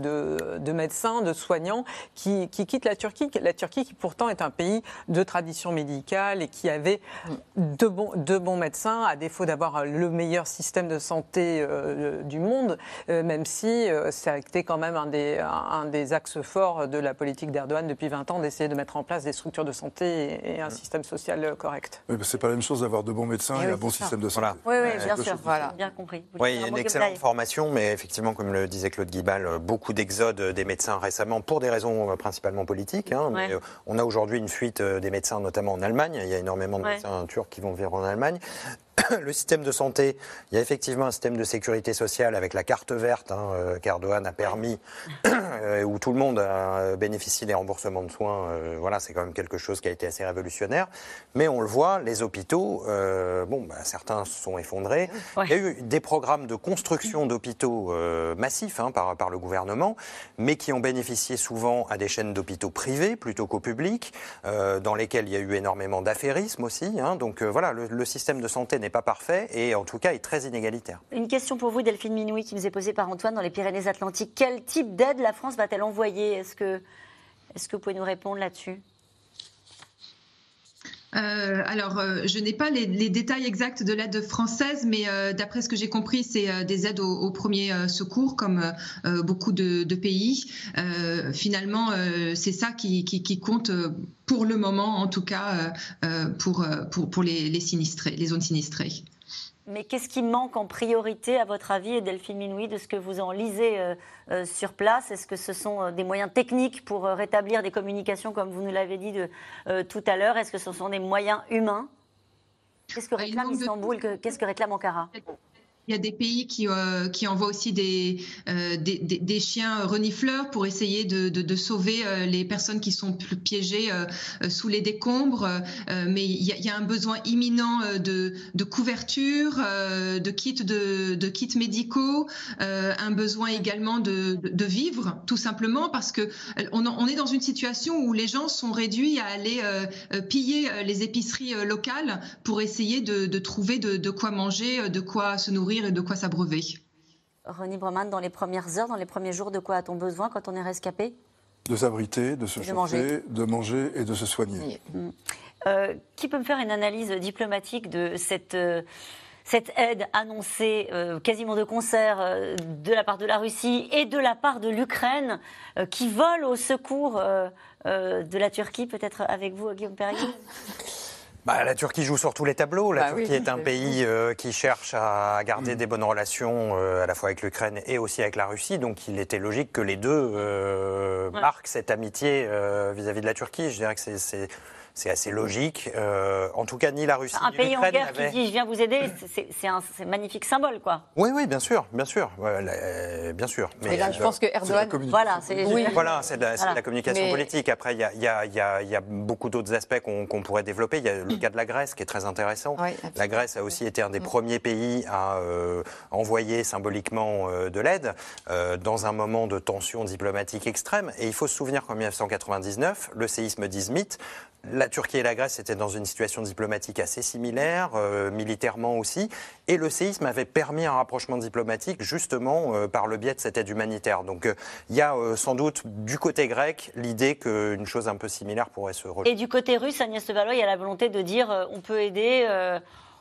de, médecins, de soignants qui, qui quitte la Turquie, la Turquie qui pourtant est un pays de tradition médicale et qui avait de bons, de bons médecins, à défaut d'avoir le meilleur système de santé euh, du monde, euh, même si euh, ça a été quand même un des, un, des axes forts de la politique d'Erdogan depuis 20 ans, d'essayer de mettre en place des structures de santé et, un système social correct. Oui, c'est pas la même chose d'avoir de bons médecins et, un bon système de santé. Oui, oui, bien sûr, voilà. bien compris. oui, il y a une excellente formation, mais effectivement, comme le disait Claude Guibal, beaucoup d'exodes des médecins récemment pour des raisons principalement politique. Hein, mais euh, on a aujourd'hui une fuite euh, des médecins, notamment en Allemagne. Il y a énormément de médecins turcs qui vont vivre en Allemagne. le système de santé, il y a effectivement un système de sécurité sociale avec la carte verte hein, euh, qu'Erdogan a permis, euh, où tout le monde a bénéficié des remboursements de soins. Euh, voilà, c'est quand même quelque chose qui a été assez révolutionnaire. Mais on le voit, les hôpitaux, bon, bah, certains se sont effondrés. Il y a eu des programmes de construction d'hôpitaux massifs hein, par, par le gouvernement, mais qui ont bénéficié souvent à des chaînes d'hôpitaux privés plutôt qu'au public, dans lesquels il y a eu énormément d'affairisme aussi. Hein. donc voilà, le, le système de santé n'est pas parfait et en tout cas est très inégalitaire. Une question pour vous, Delphine Minoui, qui nous est posée par Antoine dans les Pyrénées-Atlantiques. Quel type d'aide la France va-t-elle envoyer? Est-ce que, est que vous pouvez nous répondre là-dessus? Euh, alors, euh, je n'ai pas les, détails exacts de l'aide française, mais euh, d'après ce que j'ai compris, c'est des aides au, premier secours, comme beaucoup de, pays. finalement, c'est ça qui, compte pour le moment, en tout cas, pour, pour, les, sinistrés, les zones sinistrées. Mais qu'est-ce qui manque en priorité, à votre avis, Delphine Minoui, de ce que vous en lisez euh, euh, sur place? Est-ce que ce sont euh, des moyens techniques pour rétablir des communications, comme vous nous l'avez dit tout à l'heure? Est-ce que ce sont des moyens humains? Qu'est-ce que bah, réclame Istanbul? Qu'est-ce que réclame Ankara? Il y a des pays qui, euh, envoient aussi des, euh, des, chiens renifleurs pour essayer de, sauver euh, les personnes qui sont piégées sous les décombres. mais il y, a, un besoin imminent de, de couverture, de kits médicaux, un besoin également de, vivre, tout simplement, parce que on, on, est dans une situation où les gens sont réduits à aller piller les épiceries locales pour essayer de, trouver de quoi manger, de quoi se nourrir et de quoi s'abreuver. René Breman, dans les premières heures, dans les premiers jours, de quoi a-t-on besoin quand on est rescapé? De s'abriter, de se chauffer, de manger et de se soigner. Euh, qui peut me faire une analyse diplomatique de cette, euh, cette aide annoncée euh, quasiment de concert de la part de la Russie et de la part de l'Ukraine qui vole au secours de la Turquie, peut-être avec vous, Guillaume Perrier bah, la Turquie joue sur tous les tableaux. La bah Turquie est un pays euh, qui cherche à garder mm. des bonnes relations euh, à la fois avec l'Ukraine et aussi avec la Russie. Donc il était logique que les deux euh, marquent cette amitié vis-à-vis -vis de la Turquie. Je dirais que c'est c'est assez logique. Euh, en tout cas, ni la Russie un ni pays en guerre qui dit je viens vous aider, c'est un magnifique symbole, quoi. Oui, oui, bien sûr, bien sûr, euh, bien sûr. Mais là, je pense que Erdogan, voilà, c'est oui. voilà, c'est de, la communication politique. Après, il y a, y, a, y a, beaucoup d'autres aspects qu'on pourrait développer. Il y a le cas de la Grèce qui est très intéressant. la Grèce a aussi été un des mm. premiers pays à euh, envoyer symboliquement de l'aide dans un moment de tension diplomatique extrême. Et il faut se souvenir qu'en 1999, le séisme d'Izmit, la Turquie et la Grèce étaient dans une situation diplomatique assez similaire, euh, militairement aussi, et le séisme avait permis un rapprochement diplomatique justement euh, par le biais de cette aide humanitaire. Donc euh, il y a sans doute du côté grec l'idée qu'une chose un peu similaire pourrait se rejoindre. Et du côté russe, Agnès Valois, il y a la volonté de dire on peut aider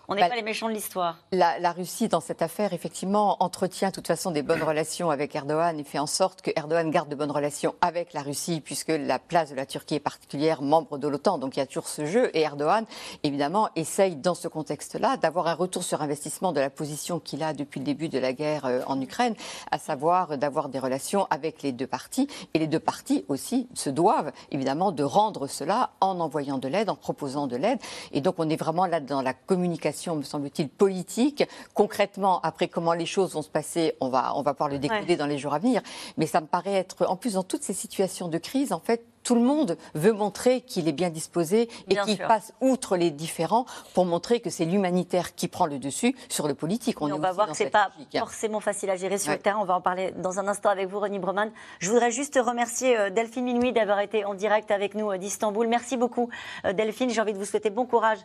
on n'est bah, pas les méchants de l'histoire. La, Russie, dans cette affaire, effectivement, entretient de toute façon des bonnes relations avec Erdogan et fait en sorte que Erdogan garde de bonnes relations avec la Russie, puisque la place de la Turquie est particulière, membre de l'OTAN. Donc il y a toujours ce jeu. Et Erdogan, évidemment, essaye, dans ce contexte-là, d'avoir un retour sur investissement de la position qu'il a depuis le début de la guerre euh, en Ukraine, à savoir d'avoir des relations avec les deux parties. Et les deux parties aussi se doivent, évidemment, de rendre cela en envoyant de l'aide, en proposant de l'aide. Et donc on est vraiment là dans la communication me semble-t-il, politique. Concrètement, après comment les choses vont se passer, on va, on va pouvoir le décoder dans les jours à venir. Mais ça me paraît être, en plus, dans toutes ces situations de crise, en fait, tout le monde veut montrer qu'il est bien disposé et qu'il passe outre les différents pour montrer que c'est l'humanitaire qui prend le dessus sur le politique. On, va voir que ce n'est pas hein. forcément facile à gérer sur le terrain. On va en parler dans un instant avec vous, René Broman. Je voudrais juste remercier euh, Delphine Minuit d'avoir été en direct avec nous euh, d'Istanbul. Merci beaucoup, euh, Delphine. J'ai envie de vous souhaiter bon courage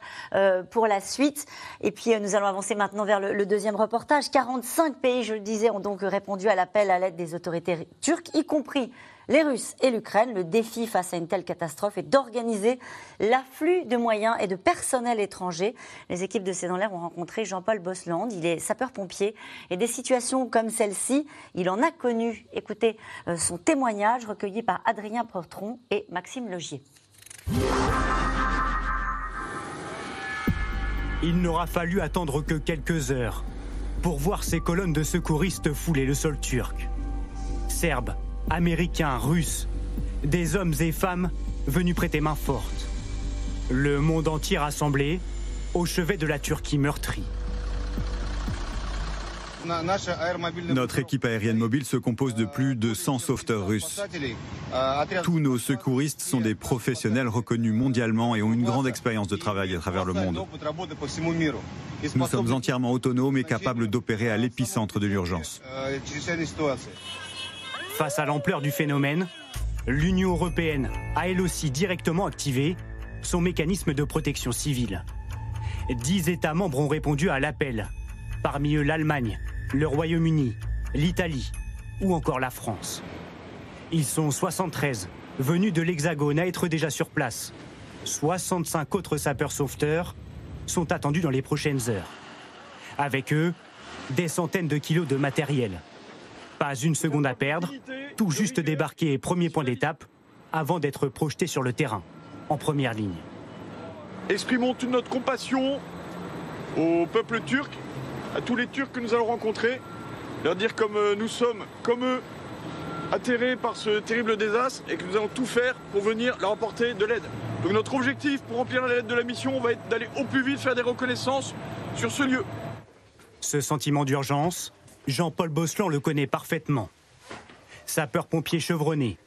pour la suite. Et puis, nous allons avancer maintenant vers le, deuxième reportage. 45 pays, je le disais, ont donc répondu à l'appel à l'aide des autorités turques, y compris les Russes et l'Ukraine. Le défi face à une telle catastrophe est d'organiser l'afflux de moyens et de personnel étranger. Les équipes de C'est l'air ont rencontré Jean-Paul Bosland. Il est sapeur-pompier et des situations comme celle-ci, il en a connu. Écoutez euh, son témoignage recueilli par Adrien Protron et Maxime Logier. Il n'aura fallu attendre que quelques heures pour voir ces colonnes de secouristes fouler le sol turc. Serbes, Américains, Russes, des hommes et femmes venus prêter main forte. Le monde entier rassemblé au chevet de la Turquie meurtrie. Notre équipe aérienne mobile se compose de plus de 100 sauveteurs russes. Tous nos secouristes sont des professionnels reconnus mondialement et ont une grande expérience de travail à travers le monde. Nous sommes entièrement autonomes et capables d'opérer à l'épicentre de l'urgence. Face à l'ampleur du phénomène, l'Union européenne a elle aussi directement activé son mécanisme de protection civile. Dix États membres ont répondu à l'appel, parmi eux l'Allemagne, le Royaume-Uni, l'Italie ou encore la France. Ils sont 73 venus de l'Hexagone à être déjà sur place. 65 autres sapeurs-sauveteurs sont attendus dans les prochaines heures. Avec eux, des centaines de kilos de matériel, pas une seconde à perdre, tout juste débarquer premier point d'étape avant d'être projeté sur le terrain, en première ligne. Exprimons toute notre compassion au peuple turc, à tous les Turcs que nous allons rencontrer, leur dire comme euh, nous sommes, comme eux, atterrés par ce terrible désastre et que nous allons tout faire pour venir leur apporter de l'aide. Donc notre objectif pour remplir la lettre de la mission va être d'aller au plus vite faire des reconnaissances sur ce lieu. Ce sentiment d'urgence, Jean-Paul Boslan le connaît parfaitement. Sapeur-pompier chevronné,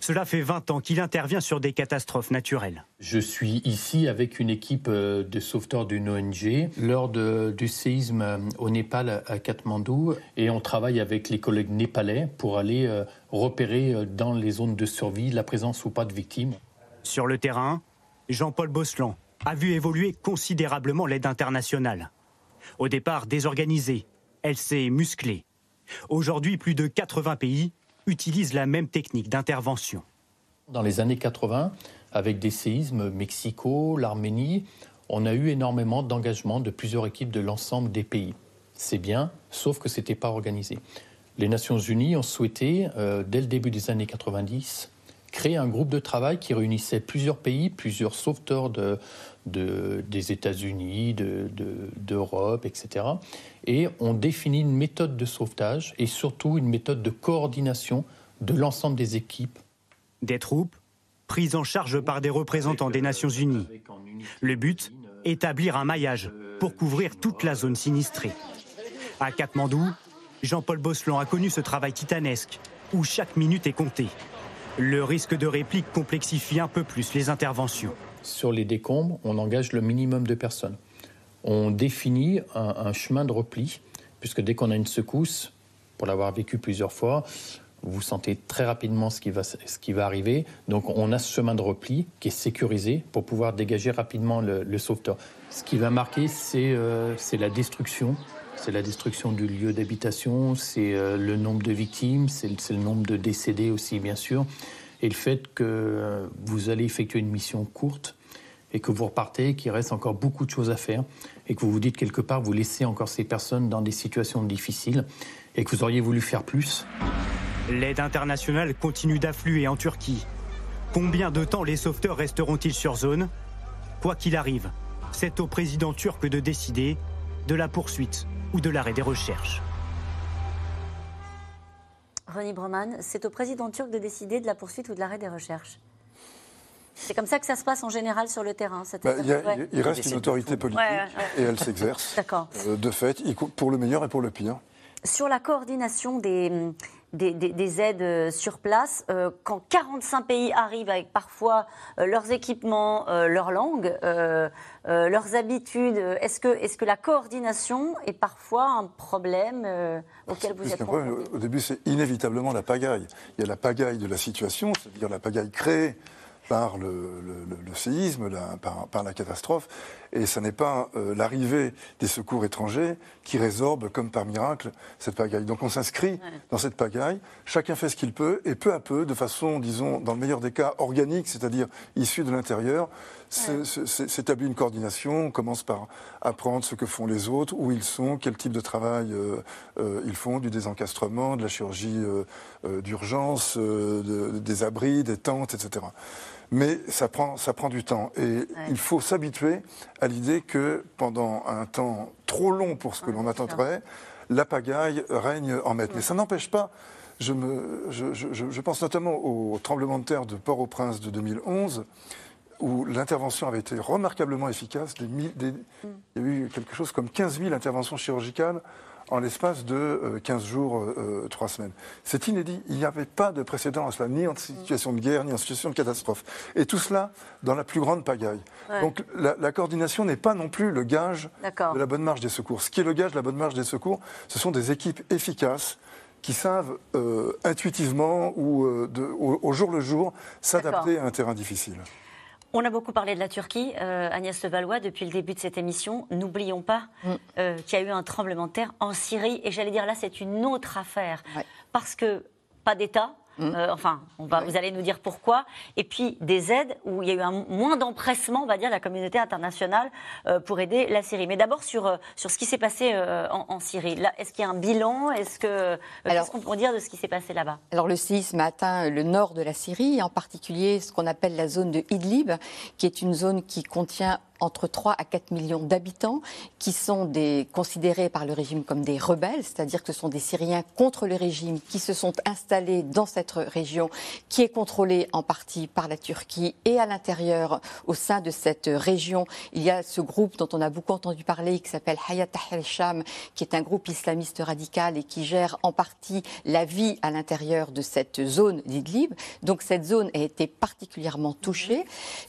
cela fait 20 ans qu'il intervient sur des catastrophes naturelles. Je suis ici avec une équipe euh, de sauveteurs d'une ONG lors du séisme euh, au Népal à Katmandou et on travaille avec les collègues népalais pour aller euh, repérer dans les zones de survie la présence ou pas de victimes. Sur le terrain, Jean-Paul Boslan a vu évoluer considérablement l'aide internationale. Au départ désorganisée, elle s'est musclée. Aujourd'hui, plus de 80 pays utilisent la même technique d'intervention. Dans les années 80, avec des séismes, Mexico, l'Arménie, on a eu énormément d'engagement de plusieurs équipes de l'ensemble des pays. C'est bien, sauf que ce n'était pas organisé. Les Nations Unies ont souhaité, euh, dès le début des années 90, créer un groupe de travail qui réunissait plusieurs pays, plusieurs sauveteurs de, des États-Unis, d'Europe, etc. Et on définit une méthode de sauvetage et surtout une méthode de coordination de l'ensemble des équipes. Des troupes prises en charge par des représentants des Nations Unies. Le but Établir un maillage pour couvrir toute la zone sinistrée. À Katmandou, Jean-Paul Boslan a connu ce travail titanesque où chaque minute est comptée. Le risque de réplique complexifie un peu plus les interventions sur les décombres, on engage le minimum de personnes. On définit un, chemin de repli, puisque dès qu'on a une secousse, pour l'avoir vécu plusieurs fois, vous sentez très rapidement ce qui, va, arriver. Donc on a ce chemin de repli qui est sécurisé pour pouvoir dégager rapidement le, sauveteur. Ce qui va marquer, c'est euh, la destruction. C'est la destruction du lieu d'habitation, c'est euh, le nombre de victimes, c'est le nombre de décédés aussi, bien sûr et le fait que euh, vous allez effectuer une mission courte et que vous repartez, qu'il reste encore beaucoup de choses à faire et que vous vous dites quelque part, vous laissez encore ces personnes dans des situations difficiles et que vous auriez voulu faire plus. L'aide internationale continue d'affluer en Turquie. Combien de temps les sauveteurs resteront-ils sur zone? Quoi qu'il arrive, c'est au président turc de décider de la poursuite ou de l'arrêt des recherches. René Broman, c'est au président turc de décider de la poursuite ou de l'arrêt des recherches. C'est comme ça que ça se passe en général sur le terrain. Bah, il, reste une autorité politique et elle s'exerce. Euh, de fait, pour le meilleur et pour le pire. Sur la coordination des, des, aides euh, sur place, euh, quand 45 pays arrivent avec parfois leurs équipements, leur langue, leurs habitudes, est-ce que, est que la coordination est parfois un problème auquel vous êtes confrontés Au début, c'est inévitablement la pagaille. Il y a la pagaille de la situation, c'est-à-dire la pagaille créée par le, séisme, par, la catastrophe, et ce n'est pas euh, l'arrivée des secours étrangers qui résorbe, comme par miracle, cette pagaille. Donc on s'inscrit dans cette pagaille, chacun fait ce qu'il peut, et peu à peu, de façon, disons, dans le meilleur des cas, organique, c'est-à-dire issue de l'intérieur, s'établit une coordination, on commence par apprendre ce que font les autres, où ils sont, quel type de travail euh, euh, ils font, du désencastrement, de la chirurgie d'urgence, des abris, des tentes, etc. Mais ça prend, ça prend du temps. Et il faut s'habituer à l'idée que pendant un temps trop long pour ce que l'on attendrait, la pagaille règne en maître. Mais ça n'empêche pas. Je, me, je, je, je, pense notamment au tremblement de terre de Port-au-Prince de 2011, où l'intervention avait été remarquablement efficace. Des, des, mm. il y a eu quelque chose comme 15 000 interventions chirurgicales en l'espace de 15 euh, jours, 3 euh, semaines. C'est inédit. Il n'y avait pas de précédent à cela, ni en situation de guerre, ni en situation de catastrophe. Et tout cela dans la plus grande pagaille. Donc la, coordination n'est pas non plus le gage de la bonne marche des secours. Ce qui est le gage de la bonne marche des secours, ce sont des équipes efficaces qui savent euh, intuitivement ou au, jour le jour s'adapter à un terrain difficile. On a beaucoup parlé de la Turquie, euh, Agnès Levallois, depuis le début de cette émission. N'oublions pas mm. euh, qu'il y a eu un tremblement de terre en Syrie. Et j'allais dire là, c'est une autre affaire. Parce que pas d'État, Mmh. Euh, enfin, on va, vous allez nous dire pourquoi. Et puis des aides où il y a eu un moins d'empressement, on va dire, de la communauté internationale euh, pour aider la Syrie. Mais d'abord sur, euh, sur ce qui s'est passé en, Syrie. Là, est-ce qu'il y a un bilan? Est-ce que qu'est-ce qu'on peut dire de ce qui s'est passé là-bas? Alors le séisme a atteint le nord de la Syrie, en particulier ce qu'on appelle la zone de Idlib, qui est une zone qui contient entre 3 à 4 millions d'habitants qui sont des, considérés par le régime comme des rebelles, c'est-à-dire que ce sont des Syriens contre le régime qui se sont installés dans cette région qui est contrôlée en partie par la Turquie et à l'intérieur, au sein de cette région, il y a ce groupe dont on a beaucoup entendu parler qui s'appelle Hayat Tahrir Sham, qui est un groupe islamiste radical et qui gère en partie la vie à l'intérieur de cette zone d'Idlib. Donc cette zone a été particulièrement touchée.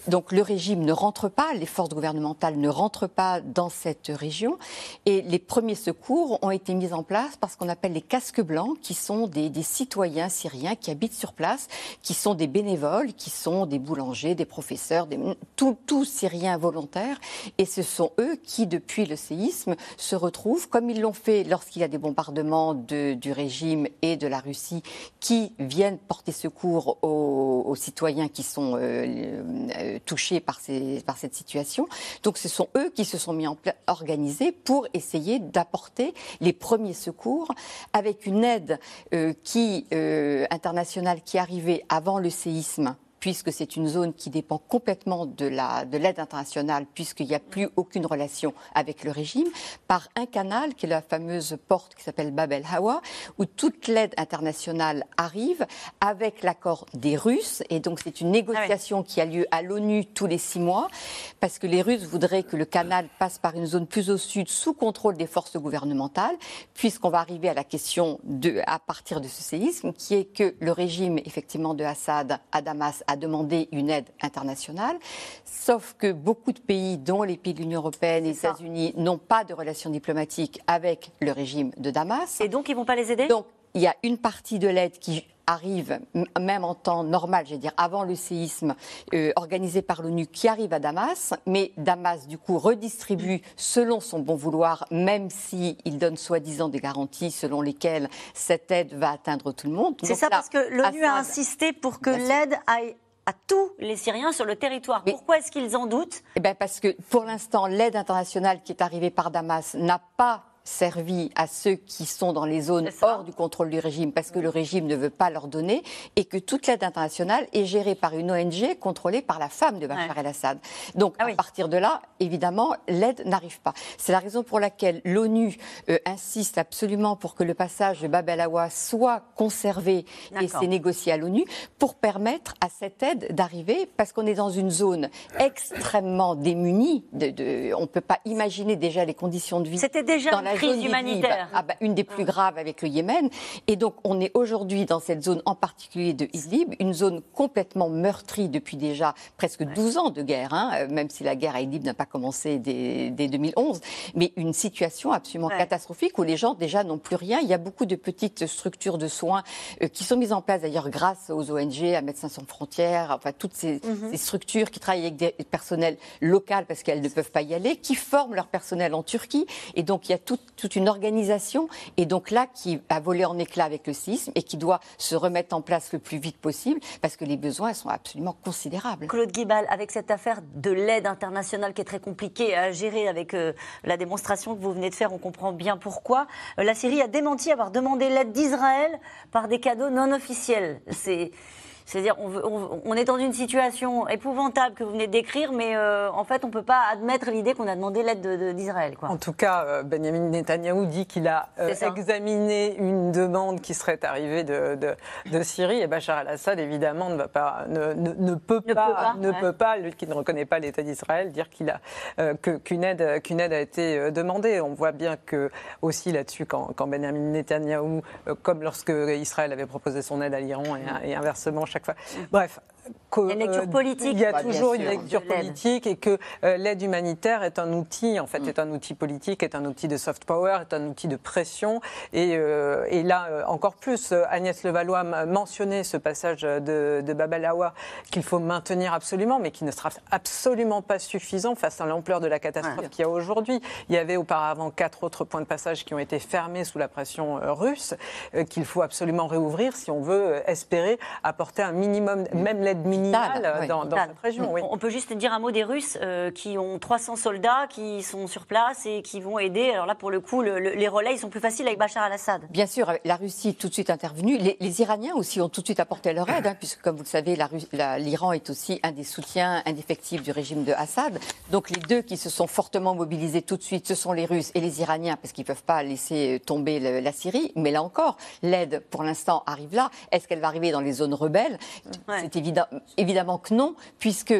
Donc le régime ne rentre pas, les forces ne rentre pas dans cette région. Et les premiers secours ont été mis en place par ce qu'on appelle les casques blancs, qui sont des, citoyens syriens qui habitent sur place, qui sont des bénévoles, qui sont des boulangers, des professeurs, des, tous Syriens volontaires. Et ce sont eux qui, depuis le séisme, se retrouvent, comme ils l'ont fait lorsqu'il y a des bombardements du régime et de la Russie, qui viennent porter secours aux, citoyens qui sont euh, euh, touchés par, ces, par cette situation. Donc ce sont eux qui se sont mis en place, organisés pour essayer d'apporter les premiers secours avec une aide euh, euh, internationale qui arrivait avant le séisme puisque c'est une zone qui dépend complètement de l'aide de internationale, puisqu'il n'y a plus aucune relation avec le régime, par un canal qui est la fameuse porte qui s'appelle Bab el Hawa, où toute l'aide internationale arrive avec l'accord des Russes. Et donc c'est une négociation ah qui a lieu à l'ONU tous les six mois, parce que les Russes voudraient que le canal passe par une zone plus au sud, sous contrôle des forces gouvernementales, puisqu'on va arriver à la question de, à partir de ce séisme, qui est que le régime effectivement de Assad à Damas a demandé une aide internationale, sauf que beaucoup de pays, dont les pays de l'Union européenne et les États-Unis, n'ont pas de relations diplomatiques avec le régime de Damas. Et donc ils ne vont pas les aider? Donc il y a une partie de l'aide qui arrive, même en temps normal, je dire avant le séisme, euh, organisé par l'ONU, qui arrive à Damas, mais Damas, du coup, redistribue selon son bon vouloir, même s'il il donne soi-disant des garanties selon lesquelles cette aide va atteindre tout le monde. C'est ça, parce que l'ONU a insisté pour que l'aide aille à tous les Syriens sur le territoire. Pourquoi est-ce qu'ils en doutent? Eh ben Parce que pour l'instant, l'aide internationale qui est arrivée par Damas n'a pas servi à ceux qui sont dans les zones hors du contrôle du régime parce que le régime ne veut pas leur donner et que toute l'aide internationale est gérée par une ONG contrôlée par la femme de Bachar el-Assad. Donc ah à partir de là, évidemment, l'aide n'arrive pas. C'est la raison pour laquelle l'ONU euh, insiste absolument pour que le passage de Bab el-Awa soit conservé et c'est négocié à l'ONU pour permettre à cette aide d'arriver parce qu'on est dans une zone extrêmement démunie. De, on ne peut pas imaginer déjà les conditions de vie. C'était déjà dans la crise humanitaire. Ah bah, une des plus graves avec le Yémen. Et donc on est aujourd'hui dans cette zone en particulier de Idlib, une zone complètement meurtrie depuis déjà presque 12 ans de guerre, hein, euh, même si la guerre à Idlib n'a pas commencé dès, 2011, mais une situation absolument catastrophique où les gens déjà n'ont plus rien. Il y a beaucoup de petites structures de soins euh, qui sont mises en place d'ailleurs grâce aux ONG, à Médecins sans frontières, enfin toutes ces, mhm. ces structures qui travaillent avec des personnels locaux parce qu'elles ne peuvent pas y aller, qui forment leur personnel en Turquie. Et donc il y a toute une organisation, et donc là qui a volé en éclats avec le séisme et qui doit se remettre en place le plus vite possible parce que les besoins sont absolument considérables. Claude Guibal, avec cette affaire de l'aide internationale qui est très compliquée à gérer avec euh, la démonstration que vous venez de faire, on comprend bien pourquoi. Euh, la Syrie a démenti avoir demandé l'aide d'Israël par des cadeaux non officiels. C'est c'est-à-dire, on, est dans une situation épouvantable que vous venez de décrire, mais euh, en fait, on ne peut pas admettre l'idée qu'on a demandé l'aide d'Israël. En tout cas, euh, Benjamin Netanyahou dit qu'il a euh, examiné une demande qui serait arrivée de, Syrie, et Bachar al-Assad, évidemment, ne, va pas, ne, peut, pas, ne peut pas, lui qui ne reconnaît pas l'État d'Israël, dire qu'il a qu'une aide, qu'une aide a été demandée. On voit bien que aussi là-dessus, quand, quand Benjamin Netanyahou, comme lorsque Israël avait proposé son aide à l'Iran et, et inversement chaque Bref, il y a une lecture politique. Il y a toujours une lecture politique et que euh, l'aide humanitaire est un outil, en fait, mm. est un outil politique, est un outil de soft power, est un outil de pression. Et, euh, et là, euh, encore plus, Agnès Levallois mentionné ce passage de, de Babalawa qu'il faut maintenir absolument, mais qui ne sera absolument pas suffisant face à l'ampleur de la catastrophe qu'il y a aujourd'hui. Il y avait auparavant quatre autres points de passage qui ont été fermés sous la pression russe, qu'il faut absolument réouvrir si on veut espérer apporter un minimum, même l'aide minimale dans, cette région. On peut juste dire un mot des Russes euh, qui ont 300 soldats qui sont sur place et qui vont aider. Alors là, pour le coup, les relais, ils sont plus faciles avec Bachar al-Assad. Bien sûr, la Russie est tout de suite intervenue. Les, Iraniens aussi ont tout de suite apporté leur aide, hein, puisque, comme vous le savez, l'Iran est aussi un des soutiens indéfectibles du régime de Assad. Donc les deux qui se sont fortement mobilisés tout de suite, ce sont les Russes et les Iraniens, parce qu'ils ne peuvent pas laisser tomber la Syrie. Mais là encore, l'aide, pour l'instant, arrive là. Est-ce qu'elle va arriver dans les zones rebelles? C'est évident, Évidemment que non, puisque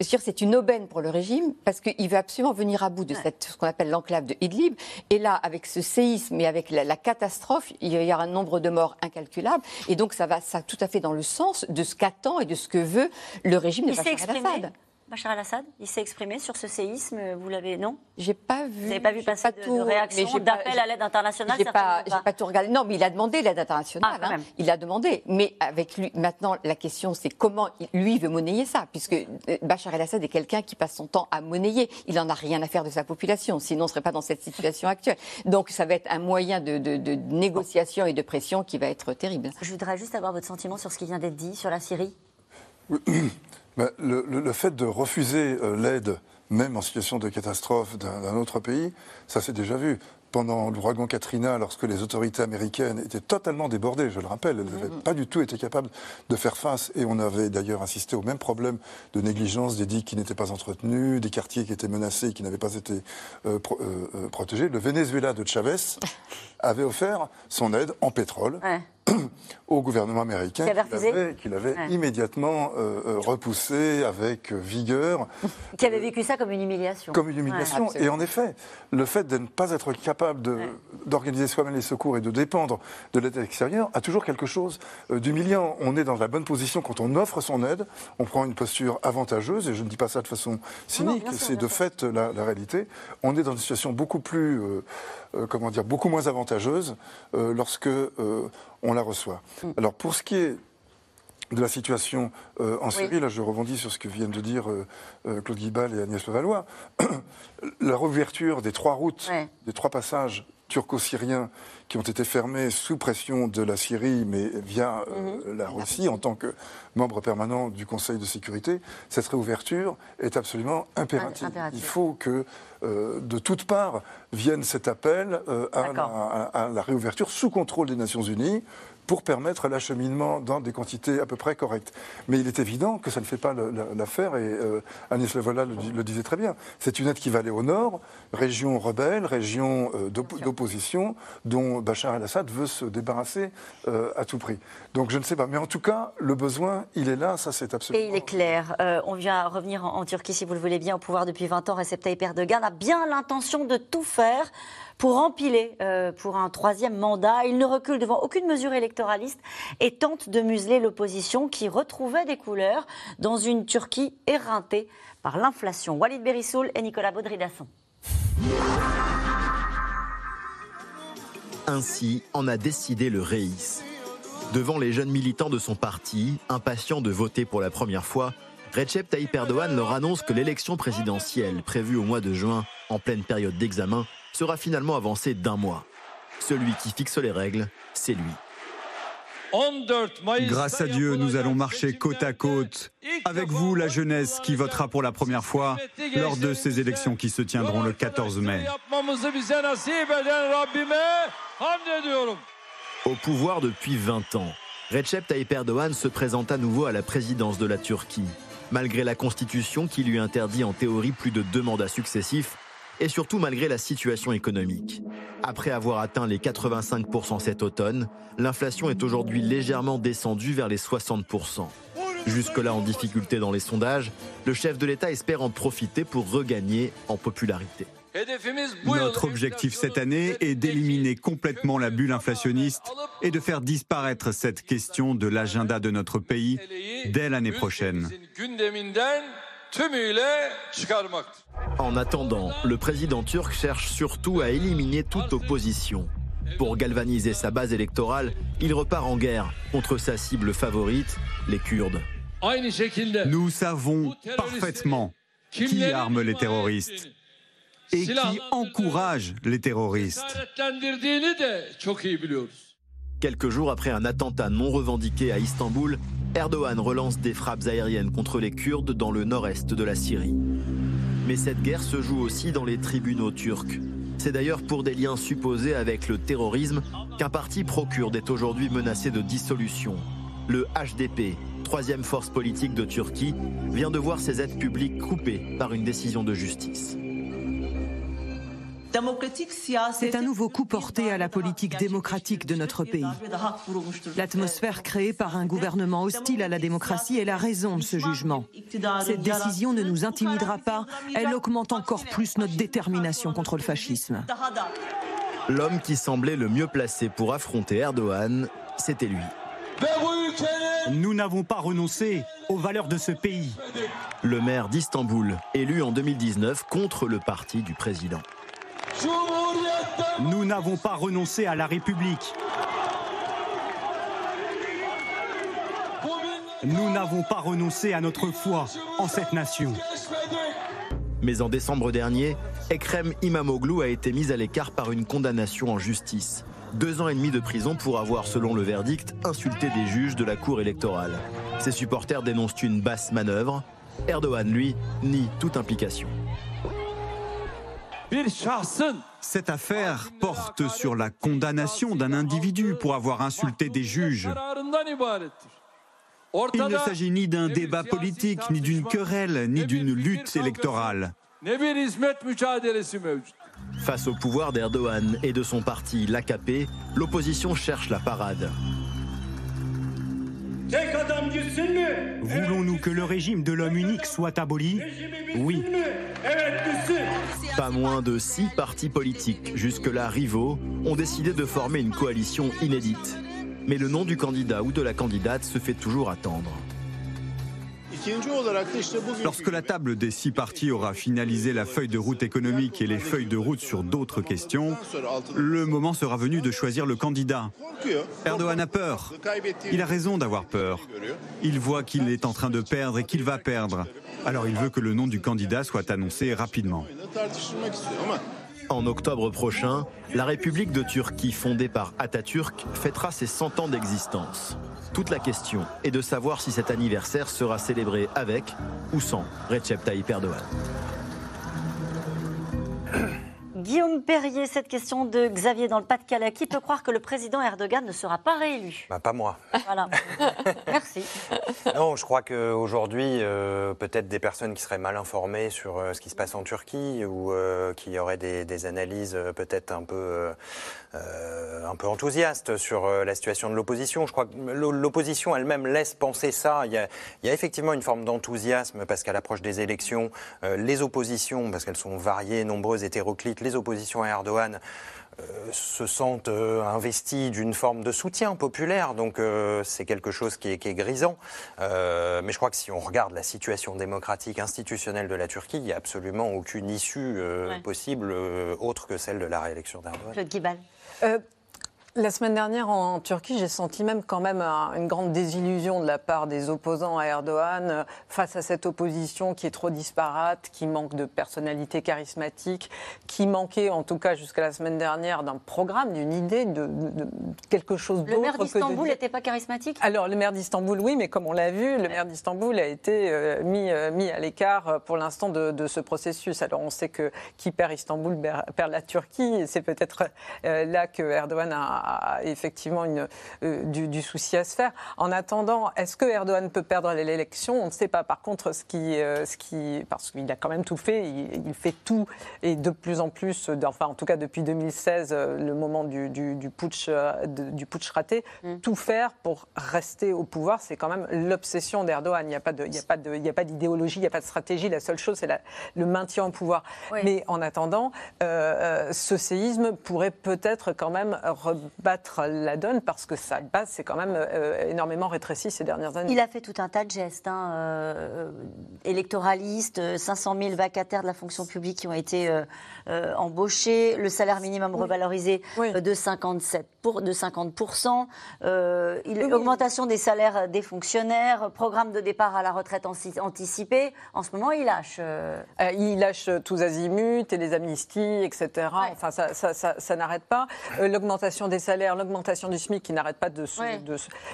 c'est une aubaine pour le régime, parce qu'il veut absolument venir à bout de cette, ce qu'on appelle l'enclave de Idlib. Et là, avec ce séisme et avec la, catastrophe, il y a un nombre de morts incalculable. Et donc, ça va ça tout à fait dans le sens de ce qu'attend et de ce que veut le régime de Bachar el-Assad. Bachar al-Assad, il s'est exprimé sur ce séisme, vous l'avez, non? J'ai pas vu. Vous n'avez pas vu passer de, tout, réaction, d'appel à l'aide internationale J'ai pas, pas? pas tout regardé. Non, mais il a demandé l'aide internationale. Ah, hein. Il a demandé. Mais avec lui, maintenant, la question, c'est comment lui veut monnayer ça Puisque euh, Bachar el-Assad est quelqu'un qui passe son temps à monnayer. Il n'en a rien à faire de sa population, sinon on ne serait pas dans cette situation actuelle. Donc ça va être un moyen de, de négociation et de pression qui va être terrible. Je voudrais juste avoir votre sentiment sur ce qui vient d'être dit sur la Syrie. le, fait de refuser euh, l'aide, même en situation de catastrophe d'un autre pays, ça s'est déjà vu. Pendant l'ouragan Katrina, lorsque les autorités américaines étaient totalement débordées, je le rappelle, elles n'avaient mm-hmm. pas du tout été capables de faire face, et on avait d'ailleurs assisté au même problème de négligence des digues qui n'étaient pas entretenues, des quartiers qui étaient menacés et qui n'avaient pas été euh, euh, protégés. Le Venezuela de Chavez avait offert son aide en pétrole au gouvernement américain qu'il avait, immédiatement euh, euh, repoussé avec vigueur. qui avait vécu ça comme une humiliation. Comme une humiliation. et en effet, le fait de ne pas être capable d'organiser soi-même les secours et de dépendre de l'aide extérieure a toujours quelque chose euh, d'humiliant. On est dans la bonne position quand on offre son aide, on prend une posture avantageuse, et je ne dis pas ça de façon cynique, c'est de fait la, réalité. On est dans une situation beaucoup plus, comment dire, beaucoup moins avantageuse lorsque on la reçoit. Mm. Alors pour ce qui est de la situation euh, en Syrie, là je rebondis sur ce que viennent de dire euh, euh, Claude Guibal et Agnès Levallois, la réouverture des trois routes, des trois passages turco-syriens qui ont été fermés sous pression de la Syrie, mais via mhm. la Russie en tant que membre permanent du Conseil de sécurité, cette réouverture est absolument impérative. Il faut que euh, de toutes parts vienne cet appel euh, à, la, réouverture sous contrôle des Nations Unies pour permettre l'acheminement dans des quantités à peu près correctes. Mais il est évident que ça ne fait pas l'affaire, et euh, Agnès Levola le, disait très bien. C'est une aide qui va aller au nord, région rebelle, région euh, d'opposition, dont Bachar el-Assad veut se débarrasser euh, à tout prix. Donc je ne sais pas. Mais en tout cas, le besoin, il est là, ça c'est absolument... Et il est clair. on vient revenir en, Turquie, si vous le voulez bien, au pouvoir depuis 20 ans. Recep Tayyip Erdogan a bien l'intention de tout faire pour empiler euh, pour un troisième mandat. Il ne recule devant aucune mesure électoraliste et tente de museler l'opposition qui retrouvait des couleurs dans une Turquie éreintée par l'inflation. Walid Berissoul et Nicolas Baudry-Dasson. Ainsi en a décidé le Reis. Devant les jeunes militants de son parti, impatients de voter pour la première fois, Recep Tayyip Erdogan leur annonce que l'élection présidentielle prévue au mois de juin, en pleine période d'examen, sera finalement avancé d'un mois. Celui qui fixe les règles, c'est lui. Grâce à Dieu, nous allons marcher côte à côte avec vous, la jeunesse qui votera pour la première fois lors de ces élections qui se tiendront le 14 mai. Au pouvoir depuis 20 ans, Recep Tayyip Erdogan se présente à nouveau à la présidence de la Turquie. Malgré la constitution qui lui interdit en théorie plus de deux mandats successifs, et surtout malgré la situation économique. Après avoir atteint les 85% cet automne, l'inflation est aujourd'hui légèrement descendue vers les 60%. Jusque-là en difficulté dans les sondages, le chef de l'État espère en profiter pour regagner en popularité. Notre objectif cette année est d'éliminer complètement la bulle inflationniste et de faire disparaître cette question de l'agenda de notre pays dès l'année prochaine. En attendant, le président turc cherche surtout à éliminer toute opposition. Pour galvaniser sa base électorale, il repart en guerre contre sa cible favorite, les Kurdes. Nous savons parfaitement qui arme les terroristes et qui encourage les terroristes. Quelques jours après un attentat non revendiqué à Istanbul, Erdogan relance des frappes aériennes contre les Kurdes dans le nord-est de la Syrie. Mais cette guerre se joue aussi dans les tribunaux turcs. C'est d'ailleurs pour des liens supposés avec le terrorisme qu'un parti pro-kurde est aujourd'hui menacé de dissolution. Le HDP, troisième force politique de Turquie, vient de voir ses aides publiques coupées par une décision de justice. C'est un nouveau coup porté à la politique démocratique de notre pays. L'atmosphère créée par un gouvernement hostile à la démocratie est la raison de ce jugement. Cette décision ne nous intimidera pas, elle augmente encore plus notre détermination contre le fascisme. L'homme qui semblait le mieux placé pour affronter Erdogan, c'était lui. Nous n'avons pas renoncé aux valeurs de ce pays. Le maire d'Istanbul, élu en 2019 contre le parti du président. Nous n'avons pas renoncé à la République. Nous n'avons pas renoncé à notre foi en cette nation. Mais en décembre dernier, Ekrem Imamoglu a été mis à l'écart par une condamnation en justice. Deux ans et demi de prison pour avoir, selon le verdict, insulté des juges de la Cour électorale. Ses supporters dénoncent une basse manœuvre. Erdogan, lui, nie toute implication. Cette affaire porte sur la condamnation d'un individu pour avoir insulté des juges. Il ne s'agit ni d'un débat politique, ni d'une querelle, ni d'une lutte électorale. Face au pouvoir d'Erdogan et de son parti, l'AKP, l'opposition cherche la parade. Voulons-nous que le régime de l'homme unique soit aboli Oui. Pas moins de six partis politiques, jusque-là rivaux, ont décidé de former une coalition inédite. Mais le nom du candidat ou de la candidate se fait toujours attendre. Lorsque la table des six partis aura finalisé la feuille de route économique et les feuilles de route sur d'autres questions, le moment sera venu de choisir le candidat. Erdogan a peur. Il a raison d'avoir peur. Il voit qu'il est en train de perdre et qu'il va perdre. Alors il veut que le nom du candidat soit annoncé rapidement. En octobre prochain, la République de Turquie, fondée par Atatürk, fêtera ses 100 ans d'existence. Toute la question est de savoir si cet anniversaire sera célébré avec ou sans Recep Tayyip Erdogan. Guillaume Perrier, cette question de Xavier dans le Pas-de-Calais. Qui peut croire que le président Erdogan ne sera pas réélu? Bah, Pas moi. Voilà. Merci. Non, je crois qu'aujourd'hui, euh, peut-être des personnes qui seraient mal informées sur euh, ce qui se passe en Turquie ou euh, qui auraient des, analyses peut-être un peu, un peu enthousiastes sur la situation de l'opposition. Je crois que l'opposition elle-même laisse penser ça. Il y a, il y a effectivement une forme d'enthousiasme parce qu'à l'approche des élections, les oppositions, parce qu'elles sont variées, nombreuses, hétéroclites, les oppositions à Erdogan euh, se sentent euh, investis d'une forme de soutien populaire. Donc euh, c'est quelque chose qui est, grisant. mais je crois que si on regarde la situation démocratique institutionnelle de la Turquie, il n'y a absolument aucune issue possible autre que celle de la réélection d'Erdogan. Claude Guibal. La semaine dernière en Turquie, j'ai senti même quand même une grande désillusion de la part des opposants à Erdogan euh, face à cette opposition qui est trop disparate, qui manque de personnalité charismatique, qui manquait en tout cas jusqu'à la semaine dernière d'un programme, d'une idée, de, quelque chose d'autre. Le maire d'Istanbul n'était pas charismatique? Alors le maire d'Istanbul, oui, mais comme on l'a vu, le maire d'Istanbul a été euh, mis, euh, mis à l'écart pour l'instant de, ce processus. Alors on sait que qui perd Istanbul perd la Turquie, et c'est peut-être là que Erdogan a effectivement une, euh, du, souci à se faire. En attendant, est-ce que Erdogan peut perdre l'élection On ne sait pas. Par contre, ce qui, euh, ce qui parce qu'il a quand même tout fait, il, fait tout et de plus en plus, enfin en tout cas depuis 2016, euh, le moment du, du, putsch, du putsch raté, mm. tout faire pour rester au pouvoir, c'est quand même l'obsession d'Erdogan. Il n'y a pas d'idéologie, il n'y a pas de stratégie. La seule chose, c'est le maintien au pouvoir. Mais en attendant, ce séisme pourrait peut-être quand même battre la donne parce que sa base s'est quand même euh, énormément rétrécie ces dernières années. Il a fait tout un tas de gestes hein, euh, électoralistes, 500 000 vacataires de la fonction publique qui ont été euh, embauchés, le salaire minimum revalorisé de 57 pour, de 50% l'augmentation des salaires des fonctionnaires, programme de départ à la retraite anticipée. En ce moment, il lâche. il lâche tous azimuts et les amnisties, etc. Enfin, ça, ça, ça n'arrête pas. L'augmentation des salaire, l'augmentation du SMIC qui n'arrête pas de se.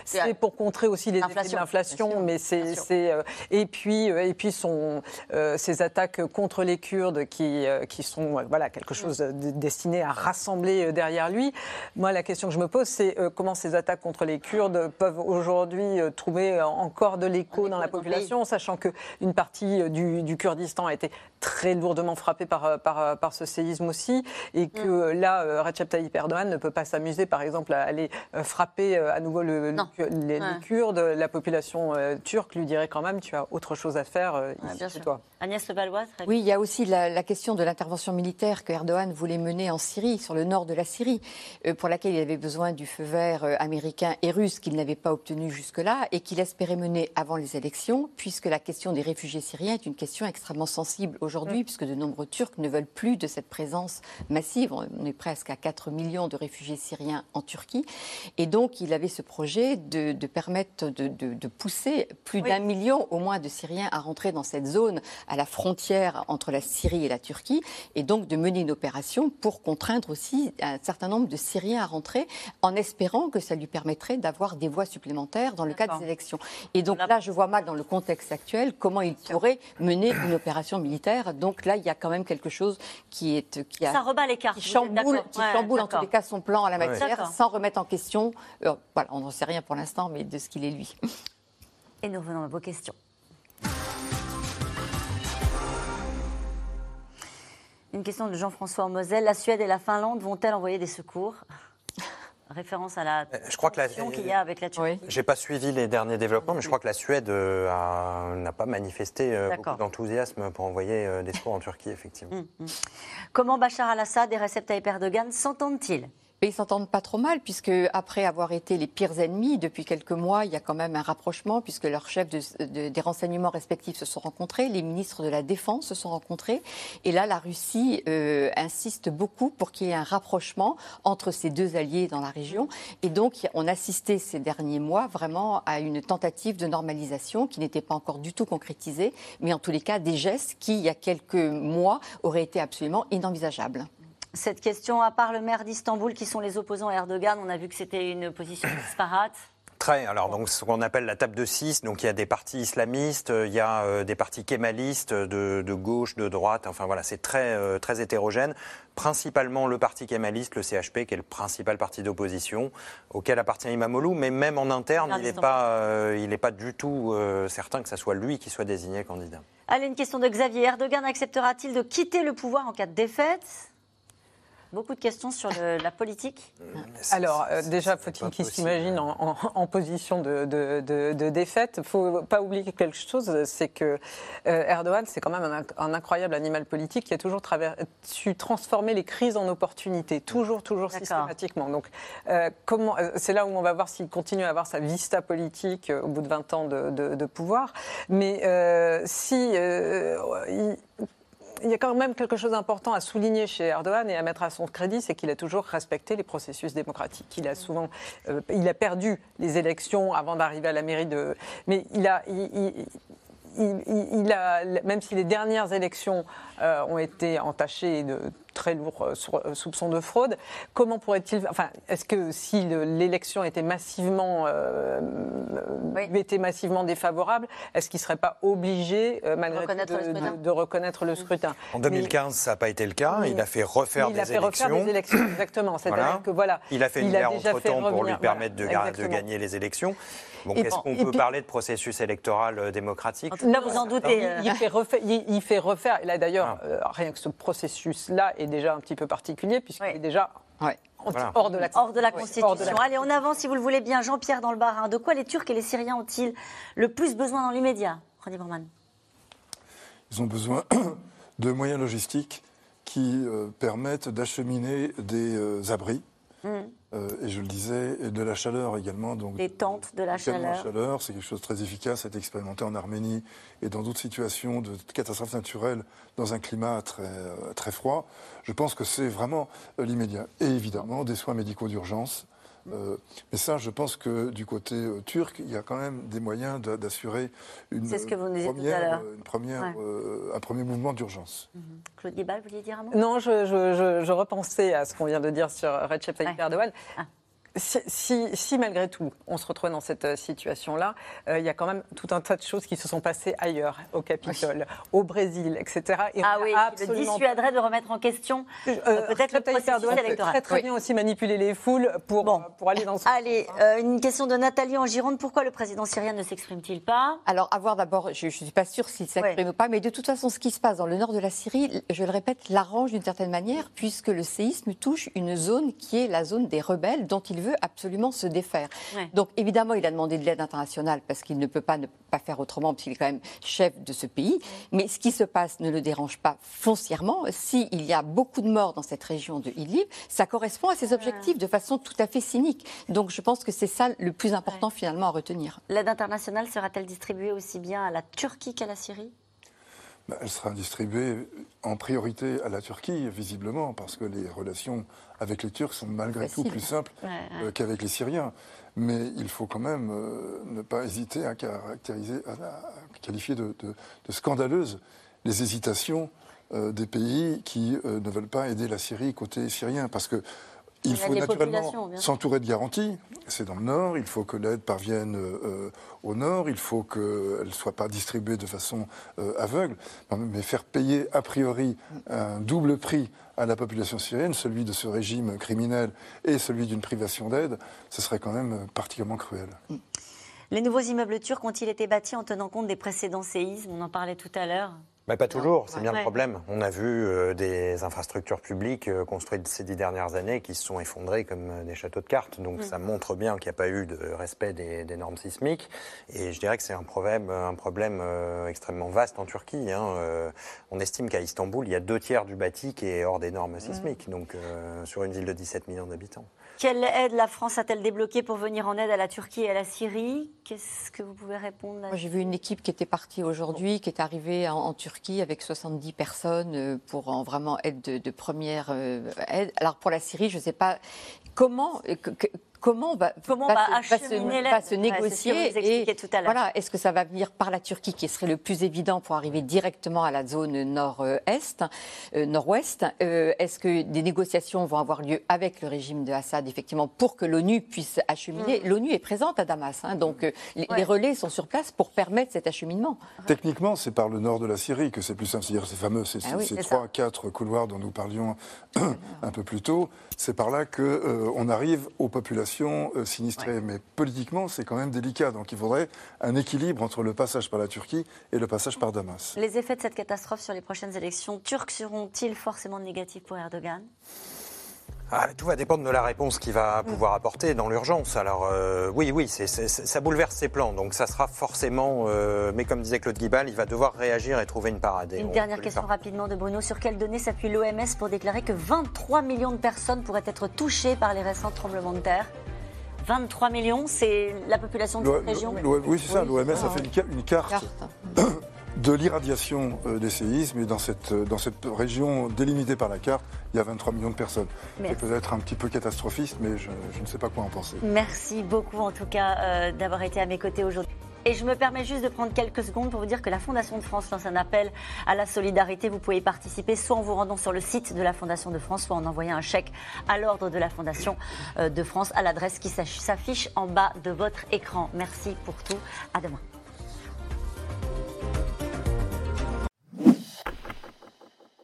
c'est pour contrer aussi les effets de l'inflation, mais c'est. Euh, et puis, euh, et puis son, euh, ces attaques contre les Kurdes qui, qui sont voilà, quelque chose de, destiné à rassembler derrière lui. Moi, la question que je me pose, c'est comment ces attaques contre les Kurdes peuvent aujourd'hui trouver encore de l'écho dans la population, sachant qu'une partie du, du, Kurdistan a été très lourdement frappée par, par, par ce séisme aussi, et que mm. là, Recep Tayyip Erdogan ne peut pas s'amuser par exemple, à aller euh, frapper euh, à nouveau les, Kurdes, la population euh, turque lui dirait quand même tu as autre chose à faire ici chez toi. Agnès Levallois Oui, il y a aussi la, question de l'intervention militaire que Erdogan voulait mener en Syrie, sur le nord de la Syrie, pour laquelle il avait besoin du feu vert américain et russe qu'il n'avait pas obtenu jusque-là et qu'il espérait mener avant les élections, puisque la question des réfugiés syriens est une question extrêmement sensible aujourd'hui, mm. puisque de nombreux Turcs ne veulent plus de cette présence massive. On est presque à 4 millions de réfugiés syriens en Turquie. Et donc, il avait ce projet de, permettre de, pousser plus d'un million au moins de Syriens à rentrer dans cette zone à la frontière entre la Syrie et la Turquie, et donc de mener une opération pour contraindre aussi un certain nombre de Syriens à rentrer, en espérant que ça lui permettrait d'avoir des voies supplémentaires dans le cas des élections. Et donc là, je vois mal dans le contexte actuel comment il pourrait mener une opération militaire. Donc là, il y a quand même quelque chose qui est qui a, ça rebat les cartes. Qui chamboule, qui chamboule en tous les cas son plan à la matière sans remettre en question, euh, voilà, on n'en sait rien pour l'instant, mais de ce qu'il est lui. Et nous revenons à vos questions. Une question de Jean-François Moselle. La Suède et la Finlande vont-elles envoyer des secours? Référence à la euh, je crois que qu'il y a avec la Turquie. J'ai pas suivi les derniers développements, mais je crois que la Suède euh, n'a pas manifesté beaucoup d'enthousiasme pour envoyer des secours en Turquie, effectivement. Hum, hum. Comment Bachar al-Assad et Recep Tayyip Erdogan s'entendent-ils? Ils s'entendent pas trop mal, puisque après avoir été les pires ennemis, depuis quelques mois, il y a quand même un rapprochement, puisque leurs chefs des renseignements respectifs se sont rencontrés, les ministres de la Défense se sont rencontrés. Et là, la Russie euh, insiste beaucoup pour qu'il y ait un rapprochement entre ces deux alliés dans la région. Et donc, on assistait ces derniers mois vraiment à une tentative de normalisation qui n'était pas encore du tout concrétisée, mais en tous les cas, des gestes qui, il y a quelques mois, auraient été absolument inenvisageables. Cette question, à part le maire d'Istanbul, qui sont les opposants à Erdogan, on a vu que c'était une position disparate. Très. Alors, donc, ce qu'on appelle la table de six, donc il y a des partis islamistes, il y a euh, des partis kémalistes de, de, gauche, de droite, enfin voilà, c'est très, euh, très hétérogène. Principalement le parti kémaliste, le CHP, qui est le principal parti d'opposition, auquel appartient Imamoglu, mais même en interne, il n'est pas, euh, pas du tout certain que ce soit lui qui soit désigné candidat. Allez, une question de Xavier. Erdogan acceptera-t-il de quitter le pouvoir en cas de défaite? Beaucoup de questions sur la politique. Alors, euh, déjà, faut-il qu'il s'imagine en, position de, défaite Il ne faut pas oublier quelque chose, c'est que euh, Erdogan, c'est quand même un, incroyable animal politique qui a toujours su transformer les crises en opportunités, toujours, toujours systématiquement. Donc, euh, comment c'est là où on va voir s'il continue à avoir sa vista politique au bout de 20 ans de, pouvoir. Mais si il y a quand même quelque chose d'important à souligner chez Erdogan et à mettre à son crédit, c'est qu'il a toujours respecté les processus démocratiques. Il a souvent, euh, il a perdu les élections avant d'arriver à la mairie de, mais il a, il, a, même si les dernières élections euh, ont été entachées de très lourds euh, euh, soupçons de fraude, comment pourrait-il, enfin, est-ce que si l'élection était massivement, était massivement défavorable, est-ce qu'il ne serait pas obligé, malgré de, reconnaître le scrutin En 2015, ça n'a pas été le cas. Il a fait refaire il des a fait élections. Refaire des élections, exactement. Voilà. Que, voilà. Il a fait une guerre entre-temps pour lui permettre de, de, gagner les élections. Donc, est-ce qu'on peut parler de processus électoral euh, démocratique Là, vous en doutez. Il, fait refaire, il, fait refaire. Et là, d'ailleurs, ah. euh, rien que ce processus-là est déjà un petit peu particulier, puisqu'il est déjà Hors, de la, hors, de la, Constitution. Allez, on avance si vous le voulez bien. Jean-Pierre dans le Barin. De quoi les Turcs et les Syriens ont-ils le plus besoin dans l'immédiat René Bormann? Ils ont besoin de moyens logistiques qui euh, permettent d'acheminer des abris Mm. Euh, et je le disais, et de la chaleur également. Donc, des tentes de la chaleur. chaleur, c'est quelque chose de très efficace, c'est expérimenté en Arménie et dans d'autres situations de catastrophes naturelles dans un climat très, euh, très froid. Je pense que c'est vraiment euh, l'immédiat. Et évidemment, des soins médicaux d'urgence euh, mais ça, je pense que du côté euh, turc, il y a quand même des moyens d'assurer une, première, une première un premier mouvement d'urgence. Mhm. Claude Guibal, vous vouliez dire un mot? Non, je, repensais à ce qu'on vient de dire sur Recep Tayyip Erdogan. Ah si, malgré tout, on se retrouve dans cette euh, situation-là, euh, il y a quand même tout un tas de choses qui se sont passées ailleurs, au Capitole, au Brésil, etc. Et ah oui, absolument... le dissuaderait de remettre en question euh, peut-être le processus électoral. Très très bien aussi manipuler les foules pour, pour aller dans ce Allez, une question de Nathalie en Gironde. Pourquoi le président syrien ne s'exprime-t-il pas? Alors, à voir d'abord, je ne suis pas sûre s'il s'exprime ou pas, mais de toute façon, ce qui se passe dans le nord de la Syrie, je le répète, l'arrange d'une certaine manière, puisque le séisme touche une zone qui est la zone des rebelles dont il veut absolument se défaire. Donc évidemment, il a demandé de l'aide internationale parce qu'il ne peut pas ne pas faire autrement, puisqu'il est quand même chef de ce pays. Mais ce qui se passe ne le dérange pas foncièrement. S'il y a beaucoup de morts dans cette région de Idlib, ça correspond à ses objectifs de façon tout à fait cynique. Donc je pense que c'est ça le plus important finalement à retenir. L'aide internationale sera-t-elle distribuée aussi bien à la Turquie qu'à la Syrie? Bah, elle sera distribuée en priorité à la Turquie, visiblement, parce que les relations avec les Turcs sont malgré tout plus simples euh, qu'avec les Syriens. Mais il faut quand même euh, ne pas hésiter à caractériser, à, qualifier de, scandaleuses les hésitations euh, des pays qui ne veulent pas aider la Syrie côté syrien, parce que il faut naturellement s'entourer de garanties. C'est dans le nord. Il faut que l'aide parvienne euh, au nord. Il faut qu'elle ne soit pas distribuée de façon euh, aveugle. Mais faire payer a priori un double prix à la population syrienne, celui de ce régime criminel et celui d'une privation d'aide, ce serait quand même particulièrement cruel. Les nouveaux immeubles turcs ont-ils été bâtis en tenant compte des précédents séismes? On en parlait tout à l'heure. Mais pas toujours, c'est bien le problème. On a vu euh, des infrastructures publiques euh, construites ces dix dernières années qui se sont effondrées comme euh, des châteaux de cartes. Donc mm. ça montre bien qu'il n'y a pas eu de respect des, normes sismiques. Et je dirais que c'est un problème, un problème extrêmement vaste en Turquie. Hein. on estime qu'à Istanbul, il y a deux tiers du bâti qui est hors des normes sismiques, mm. donc sur une ville de 17 millions d'habitants. Quelle aide la France a-t-elle débloquée pour venir en aide à la Turquie et à la Syrie? Qu'est-ce que vous pouvez répondre j'ai vu une équipe qui était partie aujourd'hui, qui est arrivée en, Turquie avec 70 personnes euh, pour en vraiment aide de, première euh, aide. Alors pour la Syrie, je ne sais pas comment, comment va, comment va, va, se, va, se, va se, négocier et tout à voilà, est-ce que ça va venir par la Turquie qui serait le plus évident pour arriver directement à la zone nord-est, euh, nord-ouest? Euh, Est-ce que des négociations vont avoir lieu avec le régime de Assad effectivement pour que l'ONU puisse acheminer? Mm. L'ONU est présente à Damas, hein, donc euh, les, les, relais sont sur place pour permettre cet acheminement. Techniquement, c'est par le nord de la Syrie que c'est plus simple, c'est-à-dire ces fameux ces, ah oui, ces trois, quatre couloirs dont nous parlions un peu plus tôt. C'est par là que on arrive aux populations sinistrées, mais politiquement, c'est quand même délicat. Donc il faudrait un équilibre entre le passage par la Turquie et le passage par Damas. Les effets de cette catastrophe sur les prochaines élections turques seront-ils forcément négatifs pour Erdogan? Ah, tout va dépendre de la réponse qu'il va pouvoir apporter dans l'urgence. Alors euh, oui, oui, ça bouleverse ses plans, donc ça sera forcément. Euh, mais comme disait Claude Guibal, il va devoir réagir et trouver une parade. Une dernière question rapidement de Bruno. Sur quelles données s'appuie l'OMS pour déclarer que 23 millions de personnes pourraient être touchées par les récents tremblements de terre? 23 millions, c'est la population de cette région? Oui, c'est ça. L'OMS a fait une, carte, de l'irradiation euh, des séismes. Et dans cette, euh, dans cette région délimitée par la carte, il y a 23 millions de personnes. C'est peut-être un petit peu catastrophiste, mais je, ne sais pas quoi en penser. Merci beaucoup, en tout cas, euh, d'avoir été à mes côtés aujourd'hui. Et je me permets juste de prendre quelques secondes pour vous dire que la Fondation de France lance un appel à la solidarité. Vous pouvez y participer soit en vous rendant sur le site de la Fondation de France, soit en envoyant un chèque à l'ordre de la Fondation de France à l'adresse qui s'affiche en bas de votre écran. Merci pour tout. À demain.